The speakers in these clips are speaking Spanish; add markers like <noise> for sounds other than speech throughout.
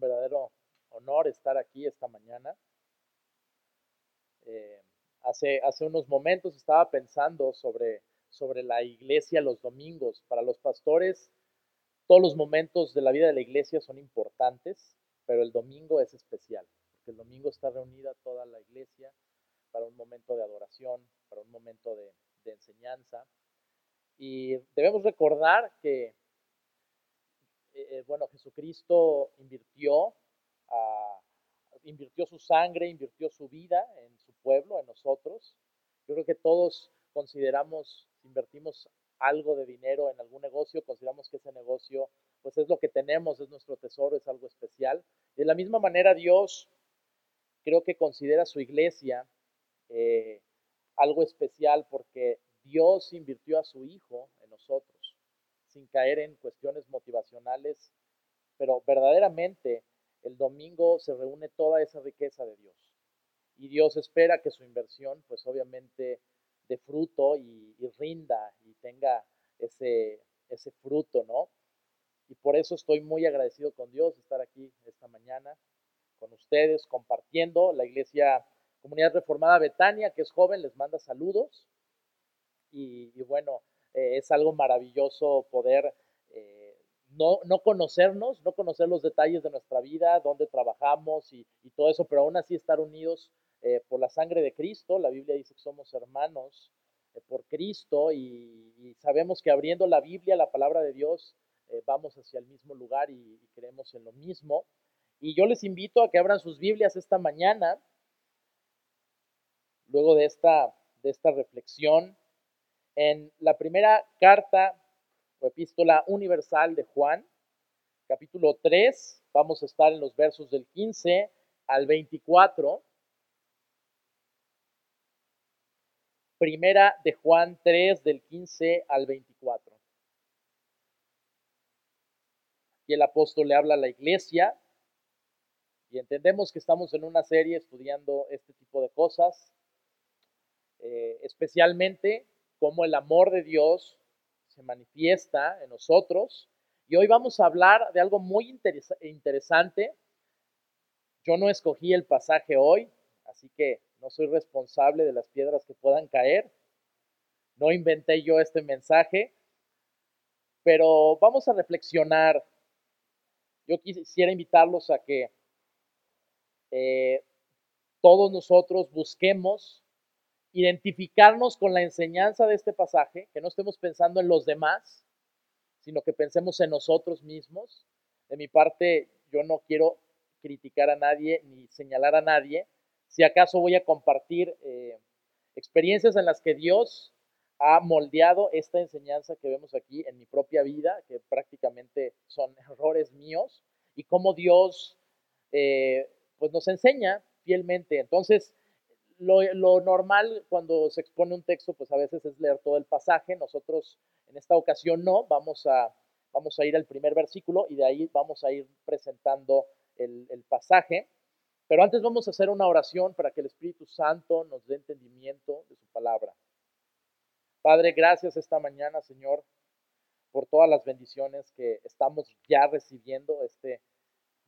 verdadero honor estar aquí esta mañana. Eh, hace, hace unos momentos estaba pensando sobre, sobre la iglesia los domingos. Para los pastores, todos los momentos de la vida de la iglesia son importantes, pero el domingo es especial, porque el domingo está reunida toda la iglesia para un momento de adoración, para un momento de, de enseñanza. Y debemos recordar que, eh, eh, bueno, Jesucristo invirtió, invirtió su sangre, invirtió su vida en su pueblo, en nosotros. Yo creo que todos consideramos, invertimos algo de dinero en algún negocio, consideramos que ese negocio pues es lo que tenemos, es nuestro tesoro, es algo especial. De la misma manera Dios creo que considera su iglesia eh, algo especial porque Dios invirtió a su Hijo en nosotros, sin caer en cuestiones motivacionales, pero verdaderamente el domingo se reúne toda esa riqueza de Dios. Y Dios espera que su inversión, pues obviamente, de fruto y, rinda y tenga ese, ese fruto, ¿no? Y por eso estoy muy agradecido con Dios de estar aquí esta mañana con ustedes, compartiendo. La iglesia Comunidad Reformada Betania, que es joven, les manda saludos y, bueno, eh, es algo maravilloso poder eh, no, no, conocernos, no conocer los detalles de nuestra vida, dónde trabajamos y, todo eso, pero aún así estar unidos eh, por la sangre de Cristo. La Biblia dice que somos hermanos por Cristo y, y, sabemos que abriendo la Biblia, la palabra de Dios, vamos hacia el mismo lugar y, y creemos en lo mismo. Y yo les invito a que abran sus Biblias esta mañana, luego de esta, de esta reflexión, en la primera carta o epístola universal de Juan, capítulo 3, vamos a estar en los versos del 15 al 24. Primera de Juan 3, del 15 al 24. Y el apóstol le habla a la iglesia y entendemos que estamos en una serie estudiando este tipo de cosas, eh, especialmente cómo el amor de Dios se manifiesta en nosotros. Y hoy vamos a hablar de algo muy interesante. Yo no escogí el pasaje hoy, así que no soy responsable de las piedras que puedan caer. No inventé yo este mensaje, pero vamos a reflexionar. Yo quisiera invitarlos a que eh, todos nosotros busquemos identificarnos con la enseñanza de este pasaje, que no estemos pensando en los demás, sino que pensemos en nosotros mismos. De mi parte, yo no quiero criticar a nadie ni señalar a nadie. Si acaso voy a compartir eh, experiencias en las que Dios ha moldeado esta enseñanza que vemos aquí en mi propia vida, que prácticamente son <laughs> errores míos, y cómo Dios eh, pues nos enseña fielmente. Entonces, lo, normal cuando se expone un texto, pues a veces es leer todo el pasaje. Nosotros en esta ocasión no, vamos a, vamos a ir al primer versículo y de ahí vamos a ir presentando el, el pasaje. Pero antes vamos a hacer una oración para que el Espíritu Santo nos dé entendimiento de su palabra. Padre, gracias esta mañana, Señor, por todas las bendiciones que estamos ya recibiendo este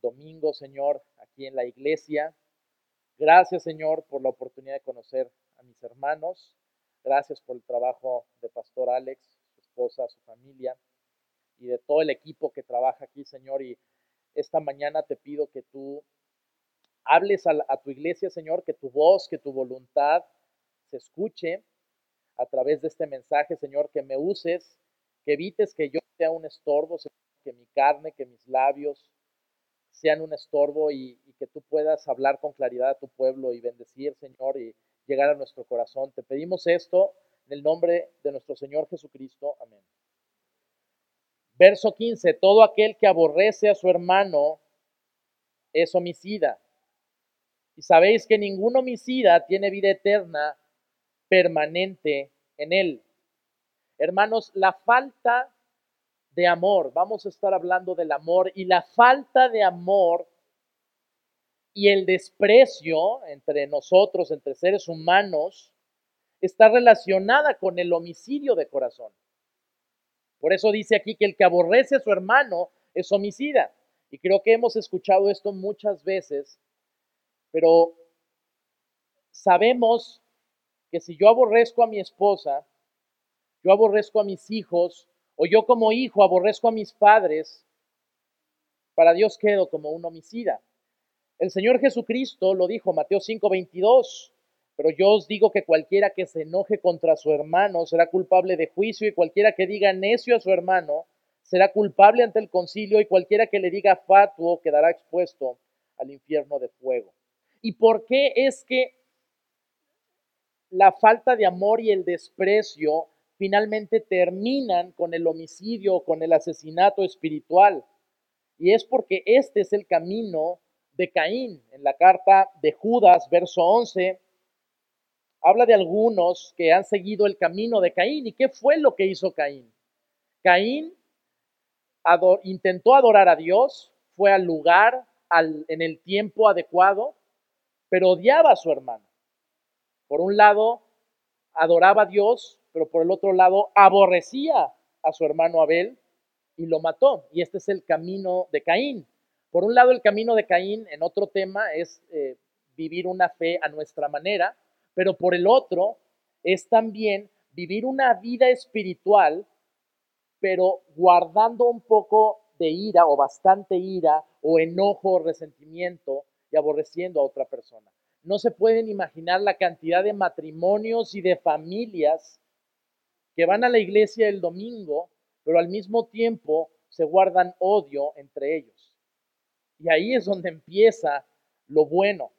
domingo, Señor, aquí en la iglesia. Gracias, Señor, por la oportunidad de conocer a mis hermanos. Gracias por el trabajo de Pastor Alex, su esposa, su familia y de todo el equipo que trabaja aquí, Señor. Y esta mañana te pido que tú hables a, tu iglesia, Señor, que tu voz, que tu voluntad se escuche a través de este mensaje, Señor, que me uses, que evites que yo sea un estorbo, que mi carne, que mis labios sean un estorbo y, que tú puedas hablar con claridad a tu pueblo y bendecir, Señor, y llegar a nuestro corazón. Te pedimos esto en el nombre de nuestro Señor Jesucristo. Amén. Verso 15, todo aquel que aborrece a su hermano es homicida. Y sabéis que ningún homicida tiene vida eterna permanente en él. Hermanos, la falta de amor, vamos a estar hablando del amor y la falta de amor y el desprecio entre nosotros, entre seres humanos, está relacionada con el homicidio de corazón. Por eso dice aquí que el que aborrece a su hermano es homicida. Y creo que hemos escuchado esto muchas veces, pero sabemos que si yo aborrezco a mi esposa, yo aborrezco a mis hijos, o yo como hijo aborrezco a mis padres, para Dios quedo como un homicida. El Señor Jesucristo lo dijo, Mateo 5:22, pero yo os digo que cualquiera que se enoje contra su hermano será culpable de juicio y cualquiera que diga necio a su hermano será culpable ante el concilio y cualquiera que le diga fatuo quedará expuesto al infierno de fuego. ¿Y por qué es que la falta de amor y el desprecio finalmente terminan con el homicidio, con el asesinato espiritual? Y es porque este es el camino de Caín. En la carta de Judas, verso 11, habla de algunos que han seguido el camino de Caín. ¿Y qué fue lo que hizo Caín? Caín intentó adorar a Dios, fue al lugar, en el tiempo adecuado, pero odiaba a su hermano. Por un lado, adoraba a Dios, pero por el otro lado, aborrecía a su hermano Abel y lo mató. Y este es el camino de Caín. Por un lado, el camino de Caín en otro tema es eh, vivir una fe a nuestra manera, pero por el otro es también vivir una vida espiritual, pero guardando un poco de ira o bastante ira o enojo o resentimiento y aborreciendo a otra persona. No se pueden imaginar la cantidad de matrimonios y de familias que van a la iglesia el domingo, pero al mismo tiempo se guardan odio entre ellos. Y ahí es donde empieza lo bueno.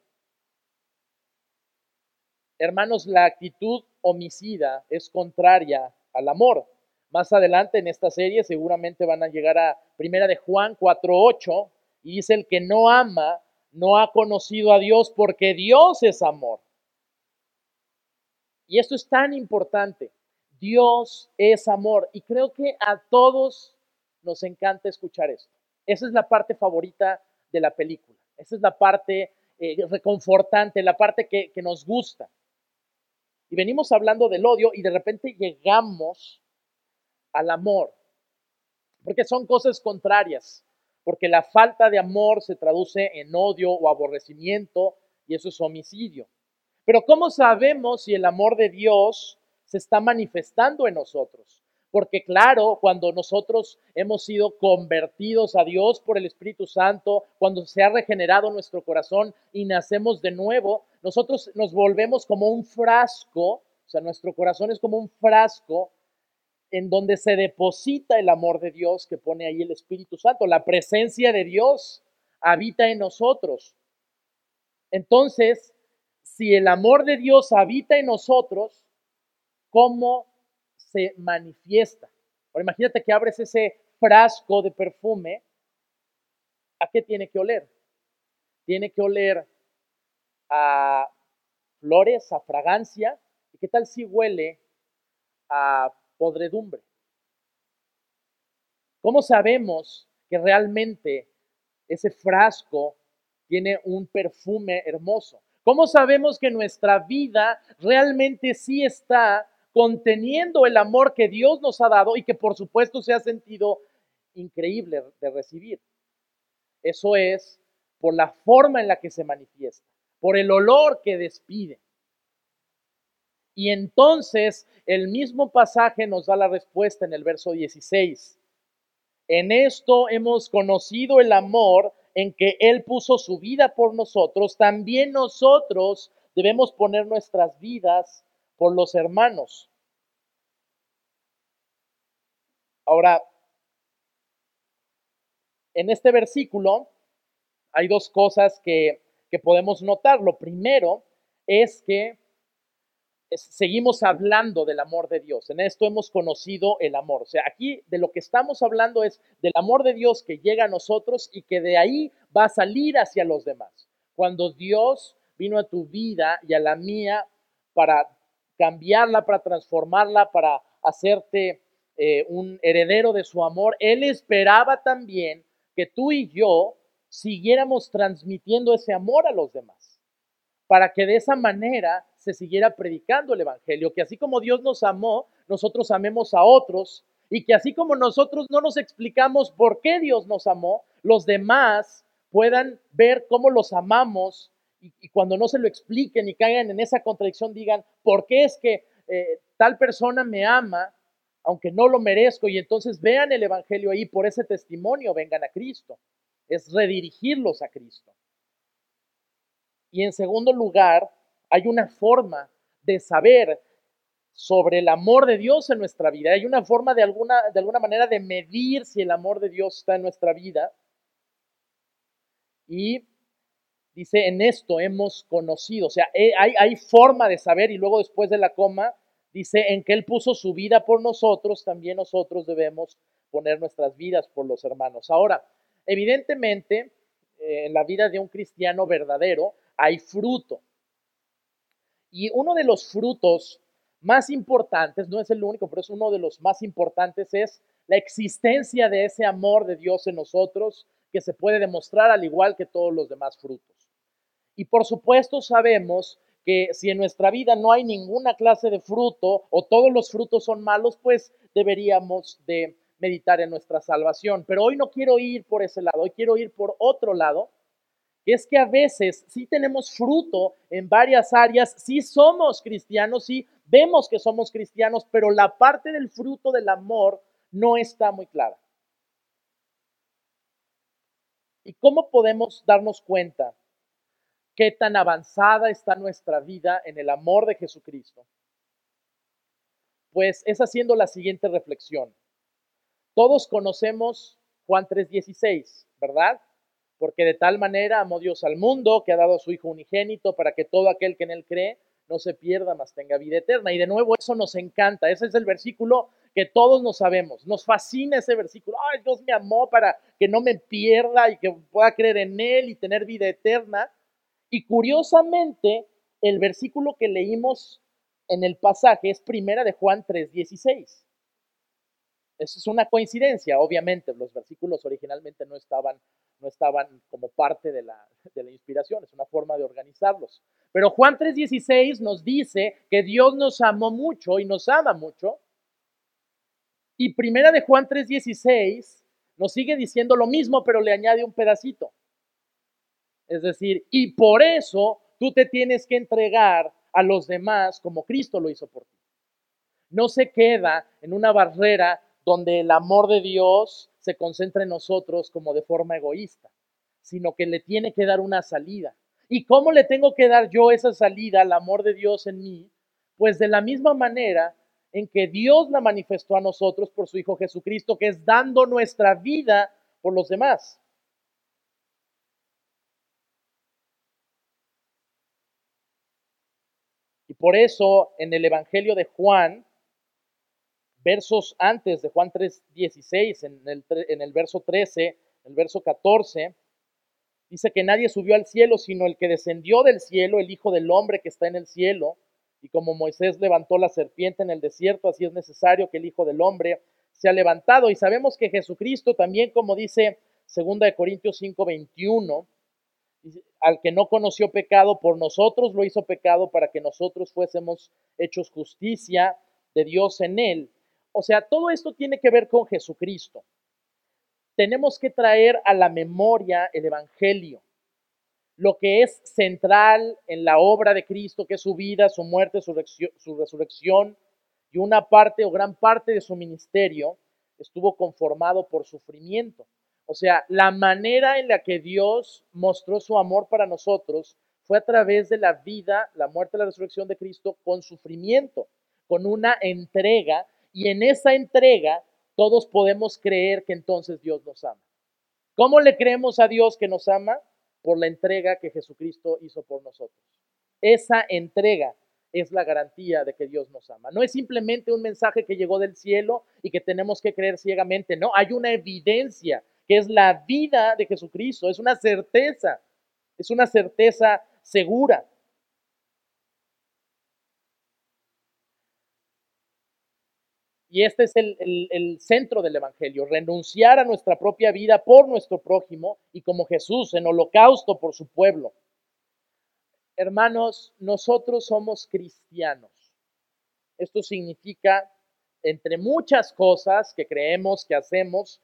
Hermanos, la actitud homicida es contraria al amor. Más adelante en esta serie seguramente van a llegar a Primera de Juan 4:8 y dice el que no ama no ha conocido a Dios porque Dios es amor. Y esto es tan importante. Dios es amor. Y creo que a todos nos encanta escuchar esto. Esa es la parte favorita de la película. Esa es la parte eh, reconfortante, la parte que, que nos gusta. Y venimos hablando del odio y de repente llegamos al amor. Porque son cosas contrarias porque la falta de amor se traduce en odio o aborrecimiento y eso es homicidio. Pero ¿cómo sabemos si el amor de Dios se está manifestando en nosotros? Porque claro, cuando nosotros hemos sido convertidos a Dios por el Espíritu Santo, cuando se ha regenerado nuestro corazón y nacemos de nuevo, nosotros nos volvemos como un frasco, o sea, nuestro corazón es como un frasco en donde se deposita el amor de Dios que pone ahí el Espíritu Santo. La presencia de Dios habita en nosotros. Entonces, si el amor de Dios habita en nosotros, ¿cómo se manifiesta? Ahora imagínate que abres ese frasco de perfume, ¿a qué tiene que oler? Tiene que oler a flores, a fragancia. ¿Y qué tal si huele a podredumbre. ¿Cómo sabemos que realmente ese frasco tiene un perfume hermoso? ¿Cómo sabemos que nuestra vida realmente sí está conteniendo el amor que Dios nos ha dado y que por supuesto se ha sentido increíble de recibir? Eso es por la forma en la que se manifiesta, por el olor que despide. Y entonces el mismo pasaje nos da la respuesta en el verso 16. En esto hemos conocido el amor en que Él puso su vida por nosotros, también nosotros debemos poner nuestras vidas por los hermanos. Ahora, en este versículo hay dos cosas que, que podemos notar. Lo primero es que seguimos hablando del amor de Dios. En esto hemos conocido el amor. O sea, aquí de lo que estamos hablando es del amor de Dios que llega a nosotros y que de ahí va a salir hacia los demás. Cuando Dios vino a tu vida y a la mía para cambiarla, para transformarla, para hacerte eh, un heredero de su amor, Él esperaba también que tú y yo siguiéramos transmitiendo ese amor a los demás, para que de esa manera se siguiera predicando el Evangelio, que así como Dios nos amó, nosotros amemos a otros Y que así como nosotros no nos explicamos por qué Dios nos amó, los demás puedan ver cómo los amamos y, cuando no se lo expliquen y caigan en esa contradicción digan, ¿por qué es que eh, tal persona me ama aunque no lo merezco? Y entonces vean el Evangelio ahí, por ese testimonio vengan a Cristo. Es redirigirlos a Cristo. Y en segundo lugar, hay una forma de saber sobre el amor de Dios en nuestra vida. Hay una forma de alguna, de alguna manera de medir si el amor de Dios está en nuestra vida. Y dice, en esto hemos conocido. O sea, eh, hay, hay forma de saber y luego después de la coma dice, en que Él puso su vida por nosotros, también nosotros debemos poner nuestras vidas por los hermanos. Ahora, evidentemente, eh, en la vida de un cristiano verdadero hay fruto. Y uno de los frutos más importantes, no es el único, pero es uno de los más importantes, es la existencia de ese amor de Dios en nosotros que se puede demostrar al igual que todos los demás frutos. Y por supuesto sabemos que si en nuestra vida no hay ninguna clase de fruto o todos los frutos son malos, pues deberíamos de meditar en nuestra salvación. Pero hoy no quiero ir por ese lado, hoy quiero ir por otro lado es que a veces sí tenemos fruto en varias áreas, sí somos cristianos, sí vemos que somos cristianos, pero la parte del fruto del amor no está muy clara. ¿Y cómo podemos darnos cuenta qué tan avanzada está nuestra vida en el amor de Jesucristo? Pues es haciendo la siguiente reflexión. Todos conocemos Juan 3:16, ¿verdad? porque de tal manera amó Dios al mundo que ha dado a su Hijo unigénito para que todo aquel que en él cree no se pierda, mas tenga vida eterna. Y de nuevo eso nos encanta, ese es el versículo que todos nos sabemos, nos fascina ese versículo, ay, Dios me amó para que no me pierda y que pueda creer en él y tener vida eterna. Y curiosamente, el versículo que leímos en el pasaje es primera de Juan 3:16. Es una coincidencia, obviamente, los versículos originalmente no estaban no estaban como parte de la, de la inspiración, es una forma de organizarlos. Pero Juan 3:16 nos dice que Dios nos amó mucho y nos ama mucho. Y primera de Juan 3:16 nos sigue diciendo lo mismo, pero le añade un pedacito. Es decir, y por eso tú te tienes que entregar a los demás como Cristo lo hizo por ti. No se queda en una barrera donde el amor de Dios se concentra en nosotros como de forma egoísta, sino que le tiene que dar una salida. ¿Y cómo le tengo que dar yo esa salida al amor de Dios en mí? Pues de la misma manera en que Dios la manifestó a nosotros por su Hijo Jesucristo, que es dando nuestra vida por los demás. Y por eso en el Evangelio de Juan, versos antes de Juan 3:16, en el, en el verso 13, el verso 14, dice que nadie subió al cielo, sino el que descendió del cielo, el Hijo del Hombre que está en el cielo. Y como Moisés levantó la serpiente en el desierto, así es necesario que el Hijo del Hombre sea levantado. Y sabemos que Jesucristo también, como dice 2 de Corintios 5:21, al que no conoció pecado, por nosotros lo hizo pecado para que nosotros fuésemos hechos justicia de Dios en él. O sea, todo esto tiene que ver con Jesucristo. Tenemos que traer a la memoria el Evangelio, lo que es central en la obra de Cristo, que es su vida, su muerte, su, resurrección, y una parte o gran parte de su ministerio estuvo conformado por sufrimiento. O sea, la manera en la que Dios mostró su amor para nosotros fue a través de la vida, la muerte la resurrección de Cristo con sufrimiento, con una entrega y en esa entrega todos podemos creer que entonces Dios nos ama. ¿Cómo le creemos a Dios que nos ama? Por la entrega que Jesucristo hizo por nosotros. Esa entrega es la garantía de que Dios nos ama. No es simplemente un mensaje que llegó del cielo y que tenemos que creer ciegamente. No, hay una evidencia que es la vida de Jesucristo. Es una certeza. Es una certeza segura. Y este es el, centro del Evangelio, renunciar a nuestra propia vida por nuestro prójimo y como Jesús en holocausto por su pueblo. Hermanos, nosotros somos cristianos. Esto significa entre muchas cosas que creemos que hacemos,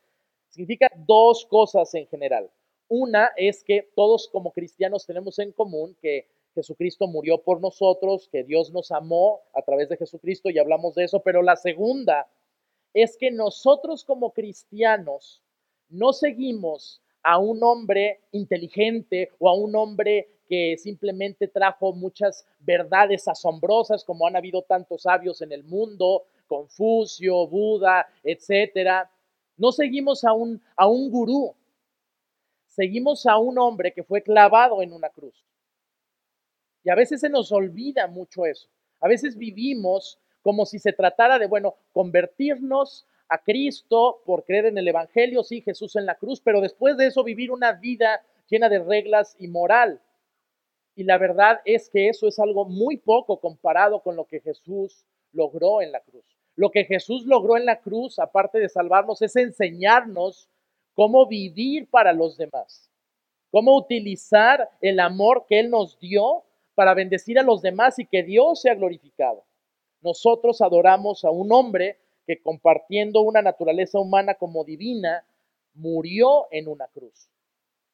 significa dos cosas en general. Una es que todos como cristianos tenemos en común que Jesucristo murió por nosotros, que Dios nos amó a través de Jesucristo y hablamos de eso, pero la segunda es que nosotros como cristianos no seguimos a un hombre inteligente o a un hombre que simplemente trajo muchas verdades asombrosas, como han habido tantos sabios en el mundo, Confucio, Buda, etcétera. No seguimos a un, a un gurú, seguimos a un hombre que fue clavado en una cruz. Y a veces se nos olvida mucho eso. A veces vivimos como si se tratara de, bueno, convertirnos a Cristo por creer en el Evangelio, sí, Jesús en la cruz, pero después de eso vivir una vida llena de reglas y moral. Y la verdad es que eso es algo muy poco comparado con lo que Jesús logró en la cruz. Lo que Jesús logró en la cruz, aparte de salvarnos, es enseñarnos cómo vivir para los demás, cómo utilizar el amor que Él nos dio para bendecir a los demás y que Dios sea glorificado. Nosotros adoramos a un hombre que compartiendo una naturaleza humana como divina, murió en una cruz.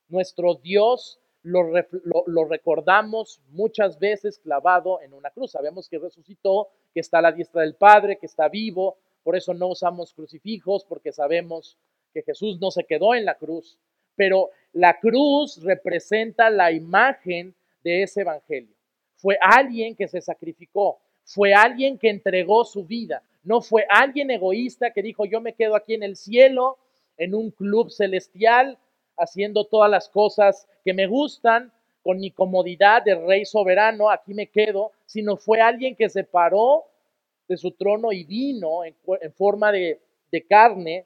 Nuestro Dios lo, lo, recordamos muchas veces clavado en una cruz. Sabemos que resucitó, que está a la diestra del Padre, que está vivo. Por eso no usamos crucifijos, porque sabemos que Jesús no se quedó en la cruz. Pero la cruz representa la imagen de ese evangelio. Fue alguien que se sacrificó, fue alguien que entregó su vida, no fue alguien egoísta que dijo yo me quedo aquí en el cielo, en un club celestial, haciendo todas las cosas que me gustan, con mi comodidad de rey soberano, aquí me quedo, sino fue alguien que se paró de su trono y vino en, forma de, de carne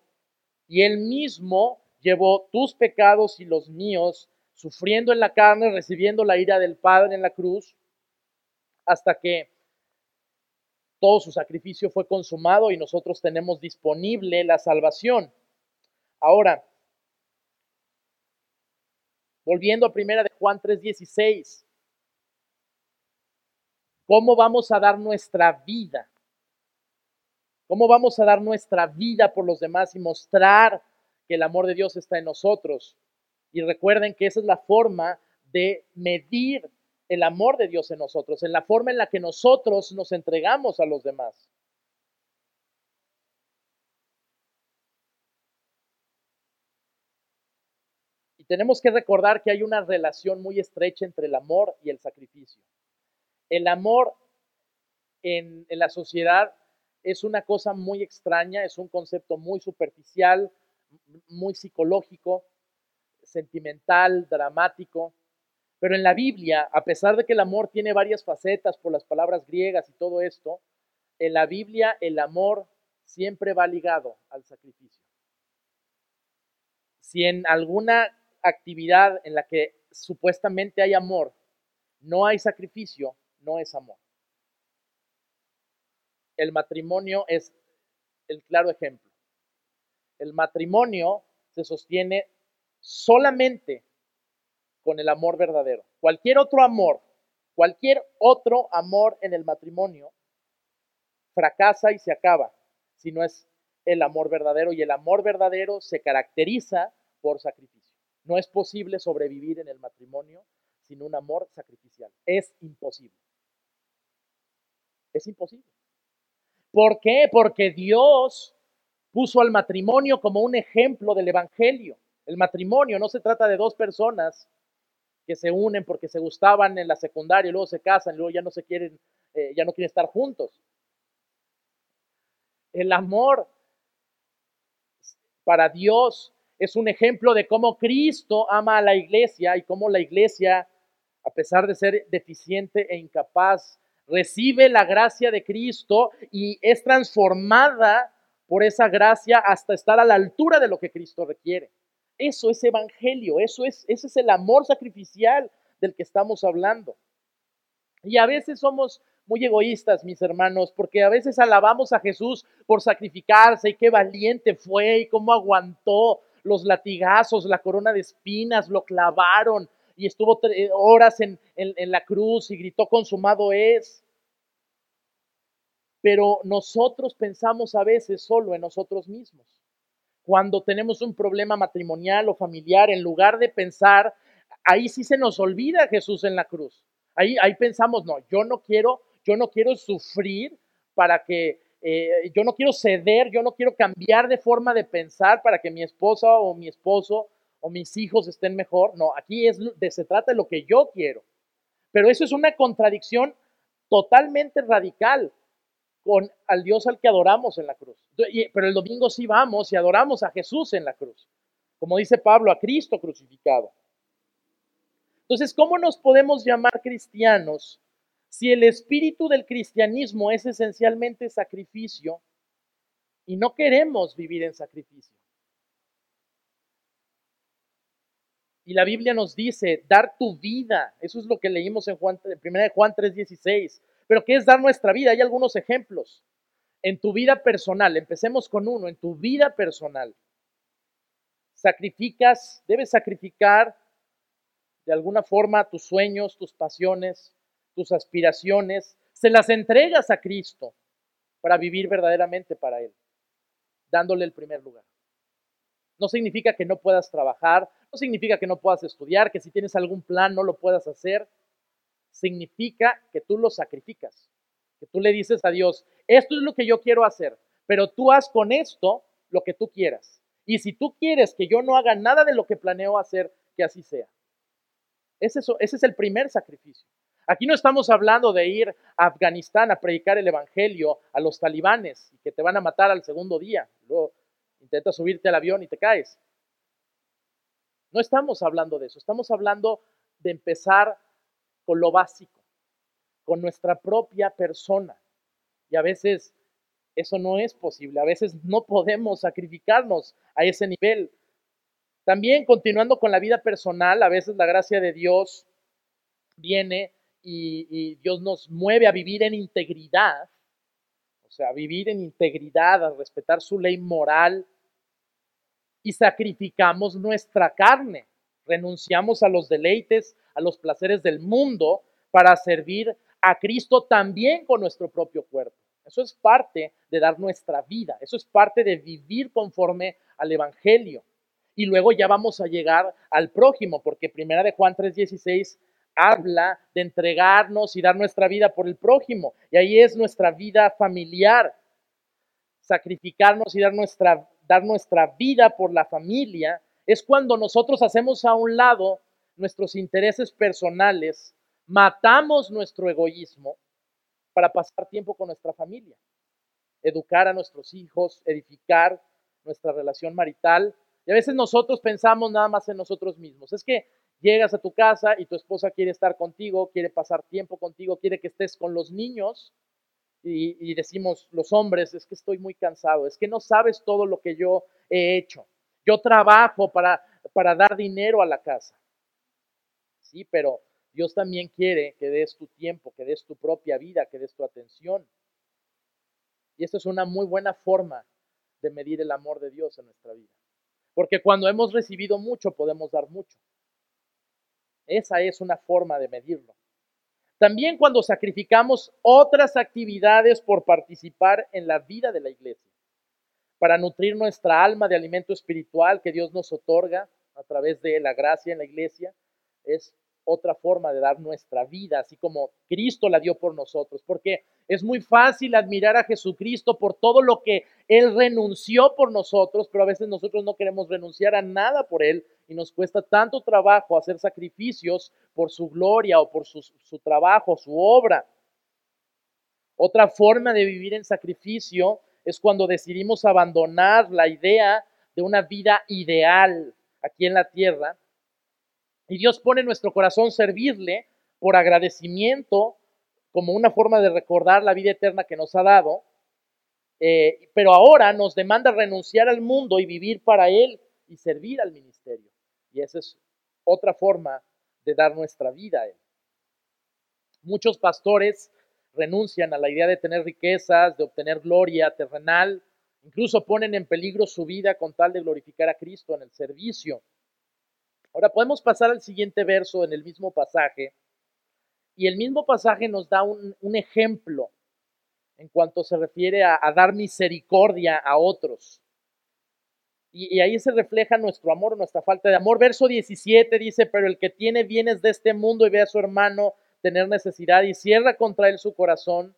y él mismo llevó tus pecados y los míos, sufriendo en la carne, recibiendo la ira del Padre en la cruz, hasta que todo su sacrificio fue consumado y nosotros tenemos disponible la salvación. Ahora, Volviendo a primera de Juan 3:16. ¿Cómo vamos a dar nuestra vida? ¿Cómo vamos a dar nuestra vida por los demás y mostrar que el amor de Dios está en nosotros? Y recuerden que esa es la forma de medir el amor de Dios en nosotros, en la forma en la que nosotros nos entregamos a los demás. tenemos que recordar que hay una relación muy estrecha entre el amor y el sacrificio. El amor en, la sociedad es una cosa muy extraña, es un concepto muy superficial, muy psicológico, sentimental, dramático. Pero en la Biblia, a pesar de que el amor tiene varias facetas por las palabras griegas y todo esto, en la Biblia el amor siempre va ligado al sacrificio. Si en alguna actividad en la que supuestamente hay amor, no hay sacrificio, no es amor. El matrimonio es el claro ejemplo. El matrimonio se sostiene solamente con el amor verdadero. Cualquier otro amor, cualquier otro amor en el matrimonio fracasa y se acaba si no es el amor verdadero. Y el amor verdadero se caracteriza por sacrificio. No es posible sobrevivir en el matrimonio sin un amor sacrificial. Es imposible. Es imposible. ¿Por qué? Porque Dios puso al matrimonio como un ejemplo del Evangelio. El matrimonio no se trata de dos personas que se unen porque se gustaban en la secundaria y luego se casan y luego ya no se quieren, eh, ya no quieren estar juntos. El amor para Dios es un ejemplo de cómo Cristo ama a la iglesia y cómo la iglesia, a pesar de ser deficiente e incapaz, recibe la gracia de Cristo y es transformada por esa gracia hasta estar a la altura de lo que Cristo requiere. Eso es evangelio, eso es, ese es el amor sacrificial del que estamos hablando. Y a veces somos muy egoístas, mis hermanos, porque a veces alabamos a Jesús por sacrificarse y qué valiente fue y cómo aguantó los latigazos, la corona de espinas, lo clavaron y estuvo horas en, la cruz y gritó consumado es. pero nosotros pensamos a veces solo en nosotros mismos. Cuando tenemos un problema matrimonial o familiar, en lugar de pensar, ahí sí se nos olvida Jesús en la cruz. Ahí, ahí pensamos, no, yo no quiero, yo no quiero sufrir para que, eh, yo no quiero ceder, yo no quiero cambiar de forma de pensar para que mi esposa o mi esposo o mis hijos estén mejor. No, aquí es de, se trata de lo que yo quiero. Pero eso es una contradicción totalmente radical con al Dios al que adoramos en la cruz. Pero el domingo sí vamos y adoramos a Jesús en la cruz. Como dice Pablo, a Cristo crucificado. Entonces, ¿cómo nos podemos llamar cristianos si el espíritu del cristianismo es esencialmente sacrificio y no queremos vivir en sacrificio? Y la Biblia nos dice, dar tu vida. Eso es lo que leímos en Juan, en 1 Juan 3:16. Pero ¿qué es dar nuestra vida? Hay algunos ejemplos. En tu vida personal, empecemos con uno, en tu vida personal. Sacrificas, debes sacrificar de alguna forma tus sueños, tus pasiones, tus aspiraciones, se las entregas a Cristo para vivir verdaderamente para Él, dándole el primer lugar. No significa que no puedas trabajar, no significa que no puedas estudiar, que si tienes algún plan no lo puedas hacer. Significa que tú lo sacrificas, que tú le dices a Dios, esto es lo que yo quiero hacer, pero tú haz con esto lo que tú quieras. Y si tú quieres que yo no haga nada de lo que planeo hacer, que así sea. Ese es, ese es el primer sacrificio. Aquí no estamos hablando de ir a Afganistán a predicar el evangelio a los talibanes y que te van a matar al segundo día. Luego intentas subirte al avión y te caes. No estamos hablando de eso, estamos hablando de empezar con lo básico, con nuestra propia persona. Y a veces eso no es posible, a veces no podemos sacrificarnos a ese nivel. También continuando con la vida personal, a veces la gracia de Dios viene y, y Dios nos mueve a vivir en integridad, o sea, a vivir en integridad, a respetar su ley moral, y sacrificamos nuestra carne, renunciamos a los deleites, a los placeres del mundo para servir a Cristo también con nuestro propio cuerpo. Eso es parte de dar nuestra vida, eso es parte de vivir conforme al Evangelio. Y luego ya vamos a llegar al prójimo, porque primera de Juan 3:16 habla de entregarnos y dar nuestra vida por el prójimo. Y ahí es nuestra vida familiar, sacrificarnos y dar nuestra dar nuestra vida por la familia, es cuando nosotros hacemos a un lado nuestros intereses personales, matamos nuestro egoísmo para pasar tiempo con nuestra familia, educar a nuestros hijos, edificar nuestra relación marital. Y a veces nosotros pensamos nada más en nosotros mismos. Es que llegas a tu casa y tu esposa quiere estar contigo, quiere pasar tiempo contigo, quiere que estés con los niños, y, decimos los hombres, es que estoy muy cansado, es que no sabes todo lo que yo he hecho. Yo trabajo para, para dar dinero a la casa. Sí, pero Dios también quiere que des tu tiempo, que des tu propia vida, que des tu atención. Y esto es una muy buena forma de medir el amor de Dios en nuestra vida. Porque cuando hemos recibido mucho, podemos dar mucho. Esa es una forma de medirlo. También cuando sacrificamos otras actividades por participar en la vida de la iglesia, para nutrir nuestra alma de alimento espiritual que Dios nos otorga a través de la gracia en la iglesia, es otra forma de dar nuestra vida, así como Cristo la dio por nosotros, porque es muy fácil admirar a Jesucristo por todo lo que Él renunció por nosotros, pero a veces nosotros no queremos renunciar a nada por Él y nos cuesta tanto trabajo hacer sacrificios por su gloria o por su, trabajo, su obra. Otra forma de vivir en sacrificio es cuando decidimos abandonar la idea de una vida ideal aquí en la tierra y Dios pone en nuestro corazón servirle por agradecimiento, como una forma de recordar la vida eterna que nos ha dado. Eh, pero ahora nos demanda renunciar al mundo y vivir para Él y servir al ministerio. Y esa es otra forma de dar nuestra vida a Él. Muchos pastores renuncian a la idea de tener riquezas, de obtener gloria terrenal, incluso ponen en peligro su vida con tal de glorificar a Cristo en el servicio. Ahora podemos pasar al siguiente verso en el mismo pasaje. Y el mismo pasaje nos da un, ejemplo en cuanto se refiere a, dar misericordia a otros. Y, y, ahí se refleja nuestro amor, nuestra falta de amor. Verso 17 dice, pero el que tiene bienes de este mundo y ve a su hermano tener necesidad y cierra contra él su corazón,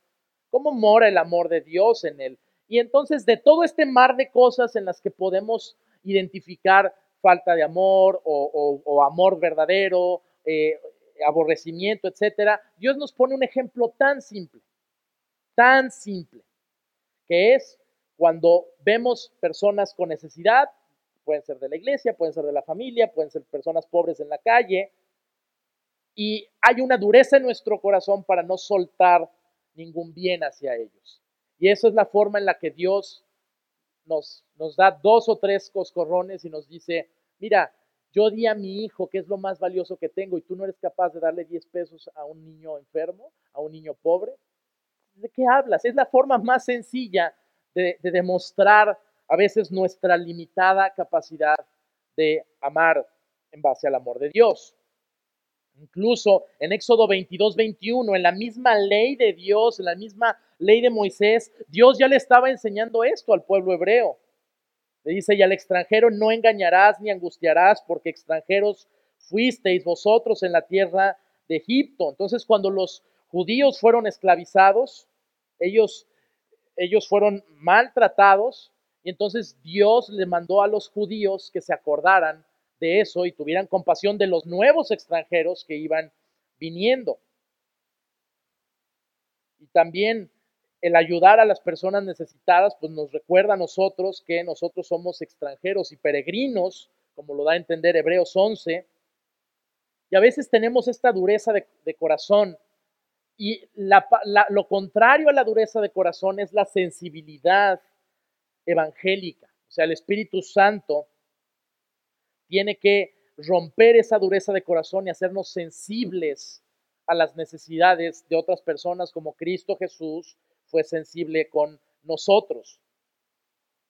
¿cómo mora el amor de Dios en él? Y entonces de todo este mar de cosas en las que podemos identificar falta de amor o, amor verdadero, eh, aborrecimiento, etcétera, Dios nos pone un ejemplo tan simple tan simple, que es cuando vemos personas con necesidad, pueden ser de la iglesia, pueden ser de la familia, pueden ser personas pobres en la calle, y hay una dureza en nuestro corazón para no soltar ningún bien hacia ellos. Y esa es la forma en la que Dios nos, nos da dos o tres coscorrones y nos dice, mira, yo di a mi hijo, que es lo más valioso que tengo, y tú no eres capaz de darle 10 pesos a un niño enfermo, a un niño pobre. ¿de qué hablas? Es la forma más sencilla de, demostrar a veces nuestra limitada capacidad de amar en base al amor de Dios. Incluso en Éxodo 22, 21, en la misma ley de Dios, en la misma ley de Moisés, Dios ya le estaba enseñando esto al pueblo hebreo. Le dice, y al extranjero no engañarás ni angustiarás, porque extranjeros fuisteis vosotros en la tierra de Egipto. Entonces, cuando los judíos fueron esclavizados, ellos, ellos fueron maltratados y entonces Dios le mandó a los judíos que se acordaran de eso y tuvieran compasión de los nuevos extranjeros que iban viniendo. Y también el ayudar a las personas necesitadas, pues nos recuerda a nosotros que nosotros somos extranjeros y peregrinos, como lo da a entender Hebreos 11, y a veces tenemos esta dureza de, de corazón y lo contrario a la dureza de corazón es la sensibilidad evangélica. O sea, el Espíritu Santo tiene que romper esa dureza de corazón y hacernos sensibles a las necesidades de otras personas como Cristo Jesús fue sensible con nosotros.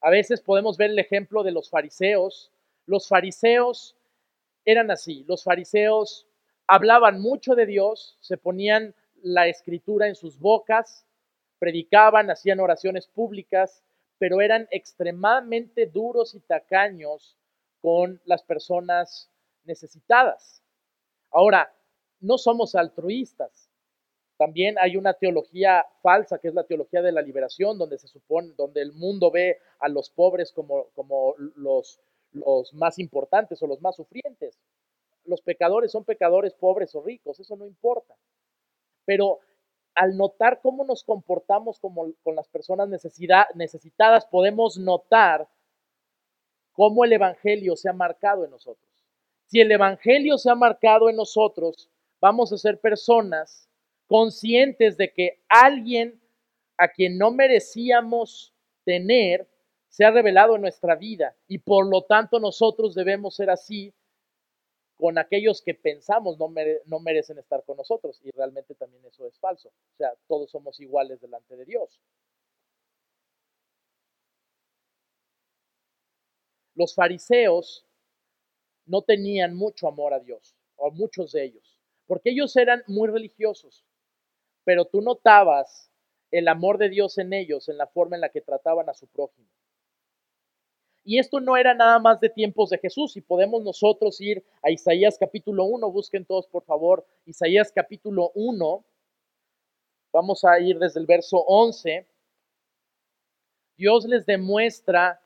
A veces podemos ver el ejemplo de los fariseos. Los fariseos eran así. Los fariseos hablaban mucho de Dios, se ponían la escritura en sus bocas, predicaban, hacían oraciones públicas, pero eran extremadamente duros y tacaños con las personas necesitadas. Ahora, no somos altruistas. También hay una teología falsa, que es la teología de la liberación, donde se supone, donde el mundo ve a los pobres como, como los, los más importantes o los más sufrientes. Los pecadores son pecadores pobres o ricos, eso no importa pero al notar cómo nos comportamos como, con las personas necesitadas, podemos notar cómo el Evangelio se ha marcado en nosotros. Si el Evangelio se ha marcado en nosotros, vamos a ser personas conscientes de que alguien a quien no merecíamos tener se ha revelado en nuestra vida y por lo tanto nosotros debemos ser así con aquellos que pensamos no, no merecen estar con nosotros. Y realmente también eso es falso. O sea, todos somos iguales delante de Dios. Los fariseos no tenían mucho amor a Dios, o muchos de ellos, porque ellos eran muy religiosos, pero tú notabas el amor de Dios en ellos, en la forma en la que trataban a su prójimo. Y esto no era nada más de tiempos de Jesús. Y podemos nosotros ir a Isaías capítulo 1, busquen todos por favor Isaías capítulo 1. Vamos a ir desde el verso 11. Dios les demuestra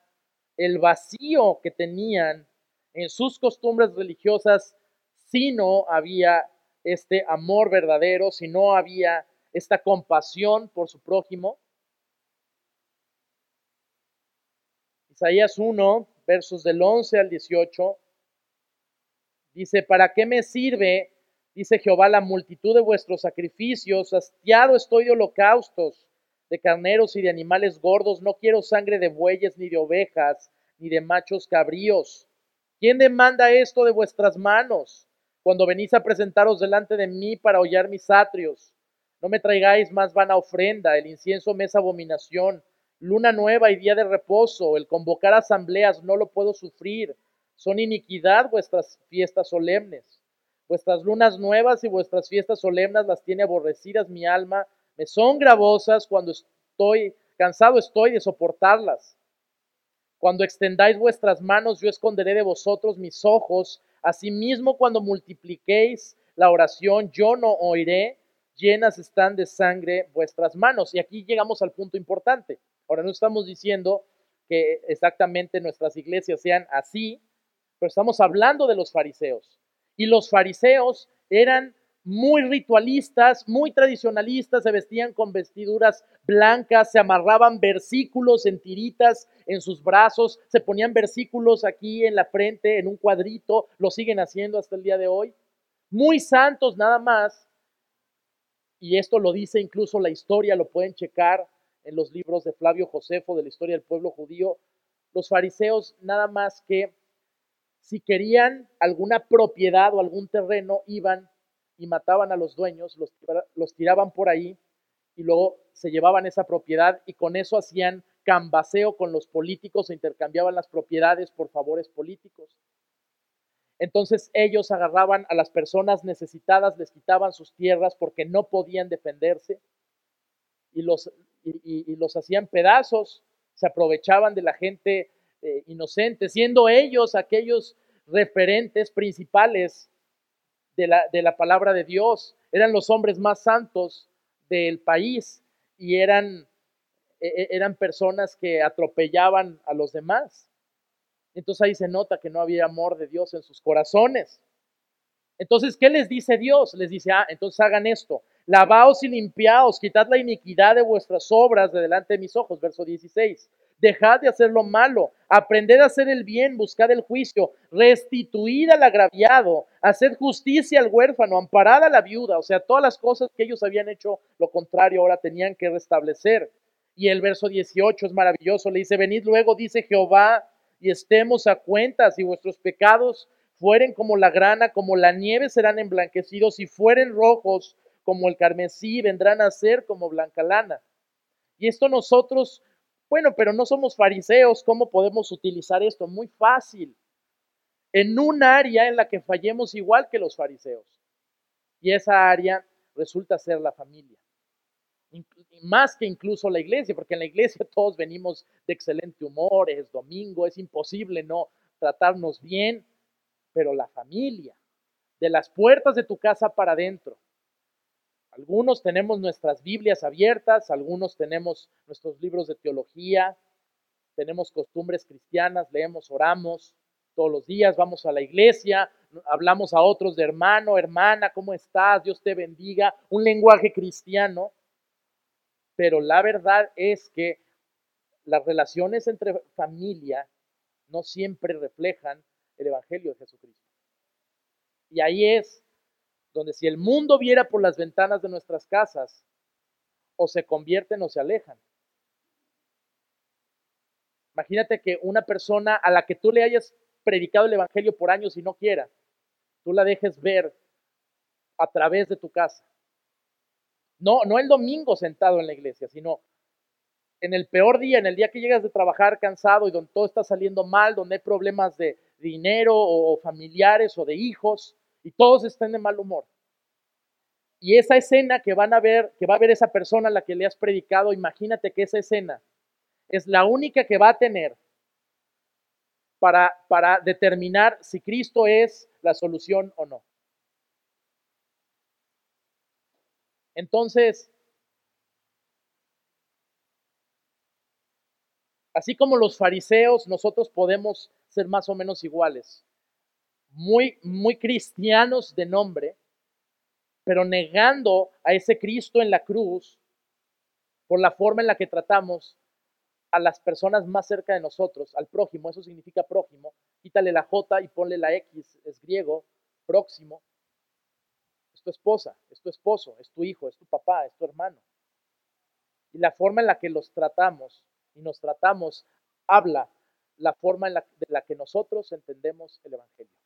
el vacío que tenían en sus costumbres religiosas si no había este amor verdadero, si no había esta compasión por su prójimo. Isaías 1, versos del 11 al 18, dice, ¿para qué me sirve, dice Jehová, la multitud de vuestros sacrificios? Hastiado estoy de holocaustos, de carneros y de animales gordos, no quiero sangre de bueyes, ni de ovejas, ni de machos cabríos. ¿Quién demanda esto de vuestras manos cuando venís a presentaros delante de mí para hollar mis atrios? No me traigáis más vana ofrenda, el incienso me es abominación luna nueva y día de reposo, el convocar asambleas no lo puedo sufrir. Son iniquidad vuestras fiestas solemnes. Vuestras lunas nuevas y vuestras fiestas solemnes las tiene aborrecidas mi alma. Me son gravosas cuando, estoy, cansado estoy de soportarlas. Cuando extendáis vuestras manos, yo esconderé de vosotros mis ojos. Asimismo, cuando multipliquéis la oración, yo no oiré. Llenas están de sangre vuestras manos. Y aquí llegamos al punto importante. Ahora no estamos diciendo que exactamente nuestras iglesias sean así, pero estamos hablando de los fariseos. Y los fariseos eran muy ritualistas, muy tradicionalistas, se vestían con vestiduras blancas, se amarraban versículos en tiritas en sus brazos, se ponían versículos aquí en la frente, en un cuadrito, lo siguen haciendo hasta el día de hoy. Muy santos nada más. Y esto lo dice incluso la historia, lo pueden checar en los libros de Flavio Josefo de la historia del pueblo judío. Los fariseos nada más que si querían alguna propiedad o algún terreno, iban y mataban a los dueños, los, los tiraban por ahí y luego se llevaban esa propiedad y con eso hacían cambaseo con los políticos, se intercambiaban las propiedades por favores políticos. Entonces ellos agarraban a las personas necesitadas, les quitaban sus tierras porque no podían defenderse y los, y, los hacían pedazos, se aprovechaban de la gente eh, inocente, siendo ellos aquellos referentes principales de la, de la palabra de Dios. Eran los hombres más santos del país y eran, e, e, eran personas que atropellaban a los demás. Entonces ahí se nota que no había amor de Dios en sus corazones. Entonces, ¿qué les dice Dios? Les dice, ah, entonces hagan esto. Lavaos y limpiaos, quitad la iniquidad de vuestras obras de delante de mis ojos. Verso 16 dejad de hacer lo malo, aprended a hacer el bien, buscad el juicio, restituid al agraviado, haced justicia al huérfano, amparad a la viuda, o sea, todas las cosas que ellos habían hecho lo contrario ahora tenían que restablecer. Y el verso 18 es maravilloso, le dice, venid luego, dice Jehová, y estemos a cuentas, y vuestros pecados fueren como la grana, como la nieve serán emblanquecidos, y fueren rojos como el carmesí, vendrán a ser como blanca lana. Y esto nosotros bueno, pero no somos fariseos, ¿cómo podemos utilizar esto? Muy fácil. En un área en la que fallemos igual que los fariseos. Y esa área resulta ser la familia. Más que incluso la iglesia, porque en la iglesia <laughs> todos venimos de excelente humor, es domingo, es imposible no tratarnos bien, pero la familia, de las puertas de tu casa para adentro, algunos tenemos nuestras Biblias abiertas, algunos tenemos nuestros libros de teología, tenemos costumbres cristianas, leemos, oramos todos los días, vamos a la iglesia, hablamos a otros de hermano, hermana, ¿cómo estás? Dios te bendiga, un lenguaje cristiano. Pero la verdad es que las relaciones entre familia no siempre reflejan el Evangelio de Jesucristo. Y ahí es donde si el mundo viera por las ventanas de nuestras casas, o se convierten o se alejan. Imagínate que una persona a la que tú le hayas predicado el Evangelio por años y no quiera, tú la dejes ver a través de tu casa. No, no el domingo sentado en la iglesia, sino en el peor día, en el día que llegas de trabajar cansado y donde todo está saliendo mal, donde hay problemas de dinero o familiares o de hijos, y todos están de mal humor. Y esa escena que van a ver, que va a ver esa persona a la que le has predicado, imagínate que esa escena es la única que va a tener para, para determinar si Cristo es la solución o no. Entonces, así como los fariseos, nosotros podemos ser más o menos iguales muy, muy cristianos de nombre, pero negando a ese Cristo en la cruz por la forma en la que tratamos a las personas más cerca de nosotros, al prójimo, eso significa prójimo, quítale la J y ponle la X, es griego, próximo. Es tu esposa, es tu esposo, es tu hijo, es tu papá, es tu hermano. Y la forma en la que los tratamos y nos tratamos habla la forma en la, de la que nosotros entendemos el Evangelio.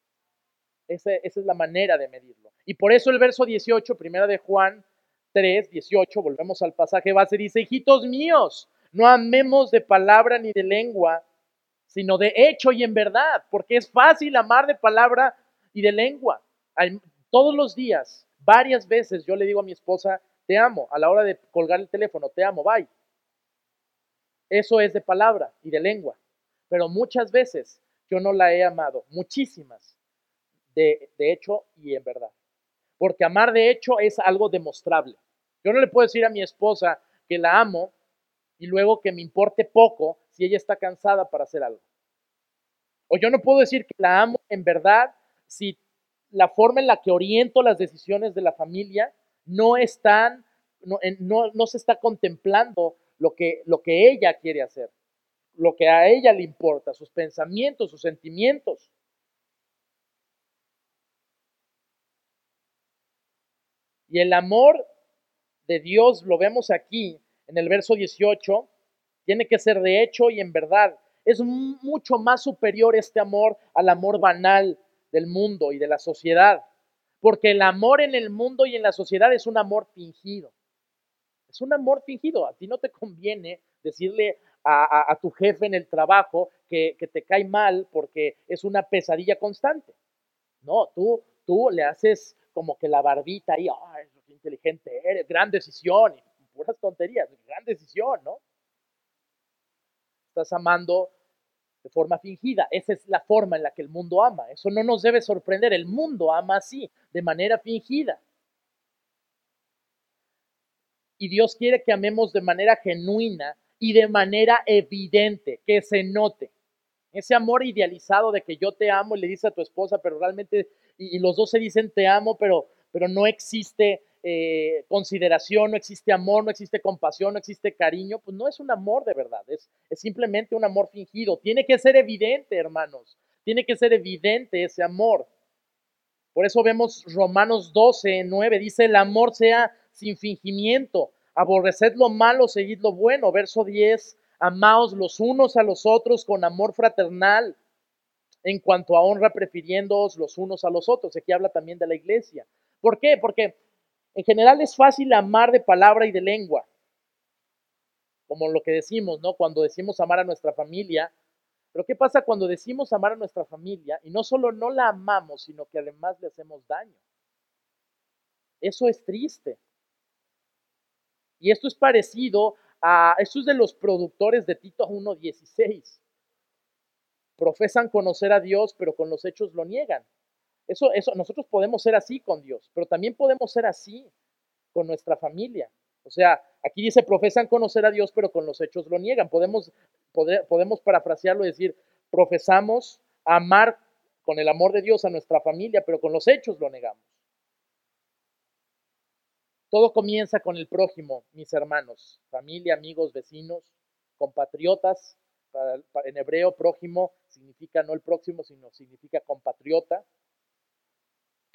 Esa, es la manera de medirlo. Y por eso el verso 18, primera de Juan 3, 18, volvemos al pasaje base, dice, hijitos míos, no amemos de palabra ni de lengua, sino de hecho y en verdad, porque es fácil amar de palabra y de lengua. Todos los días, varias veces yo le digo a mi esposa, te amo, a la hora de colgar el teléfono, te amo, bye. Eso es de palabra y de lengua. Pero muchas veces yo no la he amado, muchísimas, de, de hecho y en verdad. Porque amar de hecho es algo demostrable. Yo no le puedo decir a mi esposa que la amo y luego que me importe poco si ella está cansada para hacer algo. O yo no puedo decir que la amo en verdad si la forma en la que oriento las decisiones de la familia no están, no, no, se está contemplando lo que, lo que ella quiere hacer, lo que a ella le importa, sus pensamientos, sus sentimientos. Y el amor de Dios, lo vemos aquí en el verso 18, tiene que ser de hecho y en verdad. Es mucho más superior este amor al amor banal del mundo y de la sociedad. Porque el amor en el mundo y en la sociedad es un amor fingido. Es un amor fingido. A ti no te conviene decirle a, tu jefe en el trabajo que, te cae mal porque es una pesadilla constante. No, tú, tú le haces como que la barbita ahí, ay, inteligente eres, gran decisión, y puras tonterías, gran decisión, ¿no? Estás amando de forma fingida. Esa es la forma en la que el mundo ama. Eso no nos debe sorprender. El mundo ama así, de manera fingida. Y Dios quiere que amemos de manera genuina y de manera evidente, que se note. Ese amor idealizado de que yo te amo y le dice a tu esposa, pero realmente, y, los dos se dicen te amo, pero, pero no existe eh, consideración, no existe amor, no existe compasión, no existe cariño, pues no es un amor de verdad, es, es simplemente un amor fingido. Tiene que ser evidente, hermanos, tiene que ser evidente ese amor. Por eso vemos Romanos 12, 9, dice, el amor sea sin fingimiento, aborreced lo malo, seguid lo bueno. Verso 10, amaos los unos a los otros con amor fraternal, en cuanto a honra, prefiriéndoos los unos a los otros. Aquí habla también de la iglesia. ¿Por qué? Porque en general es fácil amar de palabra y de lengua, como lo que decimos, ¿no? Cuando decimos amar a nuestra familia. Pero ¿qué pasa cuando decimos amar a nuestra familia y no solo no la amamos, sino que además le hacemos daño? Eso es triste. Y esto es parecido a, esto es de los productores de Tito 1.16. Profesan conocer a Dios, pero con los hechos lo niegan. Eso, eso, nosotros podemos ser así con Dios, pero también podemos ser así con nuestra familia. O sea, aquí dice, profesan conocer a Dios, pero con los hechos lo niegan. Podemos, podemos parafrasearlo y decir, profesamos amar con el amor de Dios a nuestra familia, pero con los hechos lo negamos. Todo comienza con el prójimo, mis hermanos, familia, amigos, vecinos, compatriotas. en hebreo, prójimo significa no el próximo, sino significa compatriota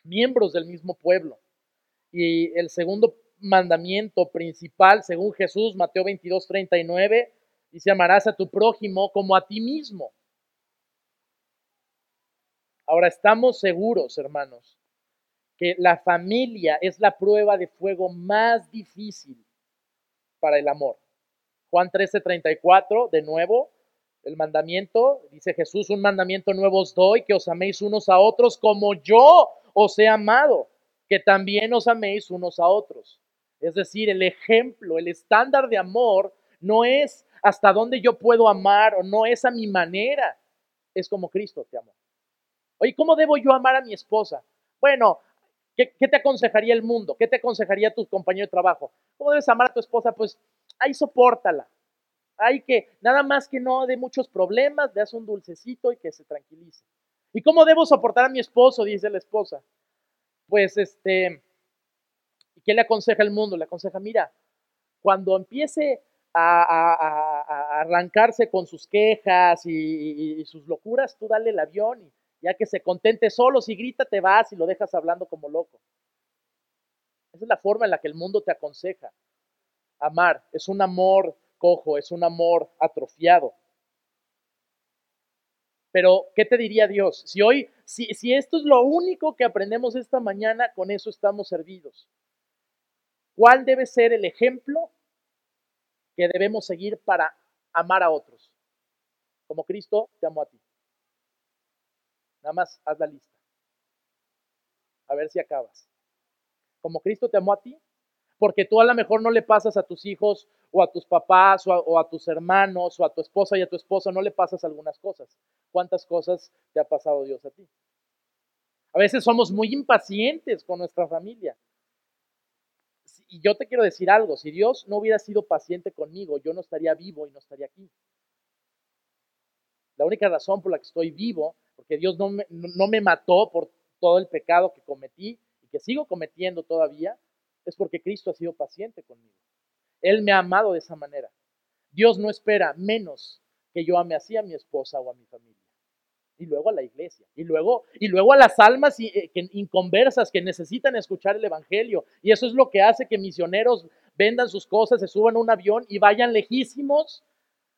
miembros del mismo pueblo. Y el segundo mandamiento principal, según Jesús, Mateo 22, 39, dice, amarás a tu prójimo como a ti mismo. Ahora estamos seguros, hermanos, que la familia es la prueba de fuego más difícil para el amor. Juan 13, 34, de nuevo, el mandamiento, dice Jesús, un mandamiento nuevo os doy, que os améis unos a otros como yo os he amado, que también os améis unos a otros. Es decir, el ejemplo, el estándar de amor no es hasta dónde yo puedo amar o no es a mi manera, es como Cristo te amó. Oye, ¿cómo debo yo amar a mi esposa? Bueno, ¿qué, te aconsejaría el mundo? ¿Qué te aconsejaría tu compañero de trabajo? ¿Cómo debes amar a tu esposa? Pues ahí soportala. Hay que, nada más que no de muchos problemas, le das un dulcecito y que se tranquilice. ¿Y cómo debo soportar a mi esposo? Dice la esposa. Pues este, ¿y qué le aconseja el mundo? Le aconseja, mira, cuando empiece a, arrancarse con sus quejas y, sus locuras, tú dale el avión y ya que se contente solo, si grita te vas y lo dejas hablando como loco. Esa es la forma en la que el mundo te aconseja. Amar es un amor cojo, es un amor atrofiado. Pero, ¿qué te diría Dios? Si hoy, si, si esto es lo único que aprendemos esta mañana, con eso estamos servidos. ¿Cuál debe ser el ejemplo que debemos seguir para amar a otros? Como Cristo te amó a ti. Nada más haz la lista. A ver si acabas. Como Cristo te amó a ti. Porque tú a lo mejor no le pasas a tus hijos o a tus papás o a, tus hermanos o a tu esposa y a tu esposa, no le pasas algunas cosas. ¿Cuántas cosas te ha pasado Dios a ti? A veces somos muy impacientes con nuestra familia. Y yo te quiero decir algo, si Dios no hubiera sido paciente conmigo, yo no estaría vivo y no estaría aquí. La única razón por la que estoy vivo, porque Dios no me, no me mató por todo el pecado que cometí y que sigo cometiendo todavía, es porque Cristo ha sido paciente conmigo. Él me ha amado de esa manera. Dios no espera menos que yo ame así a mi esposa o a mi familia. Y luego a la iglesia. Y luego, y luego a las almas eh, inconversas que necesitan escuchar el Evangelio. Y eso es lo que hace que misioneros vendan sus cosas, se suban a un avión y vayan lejísimos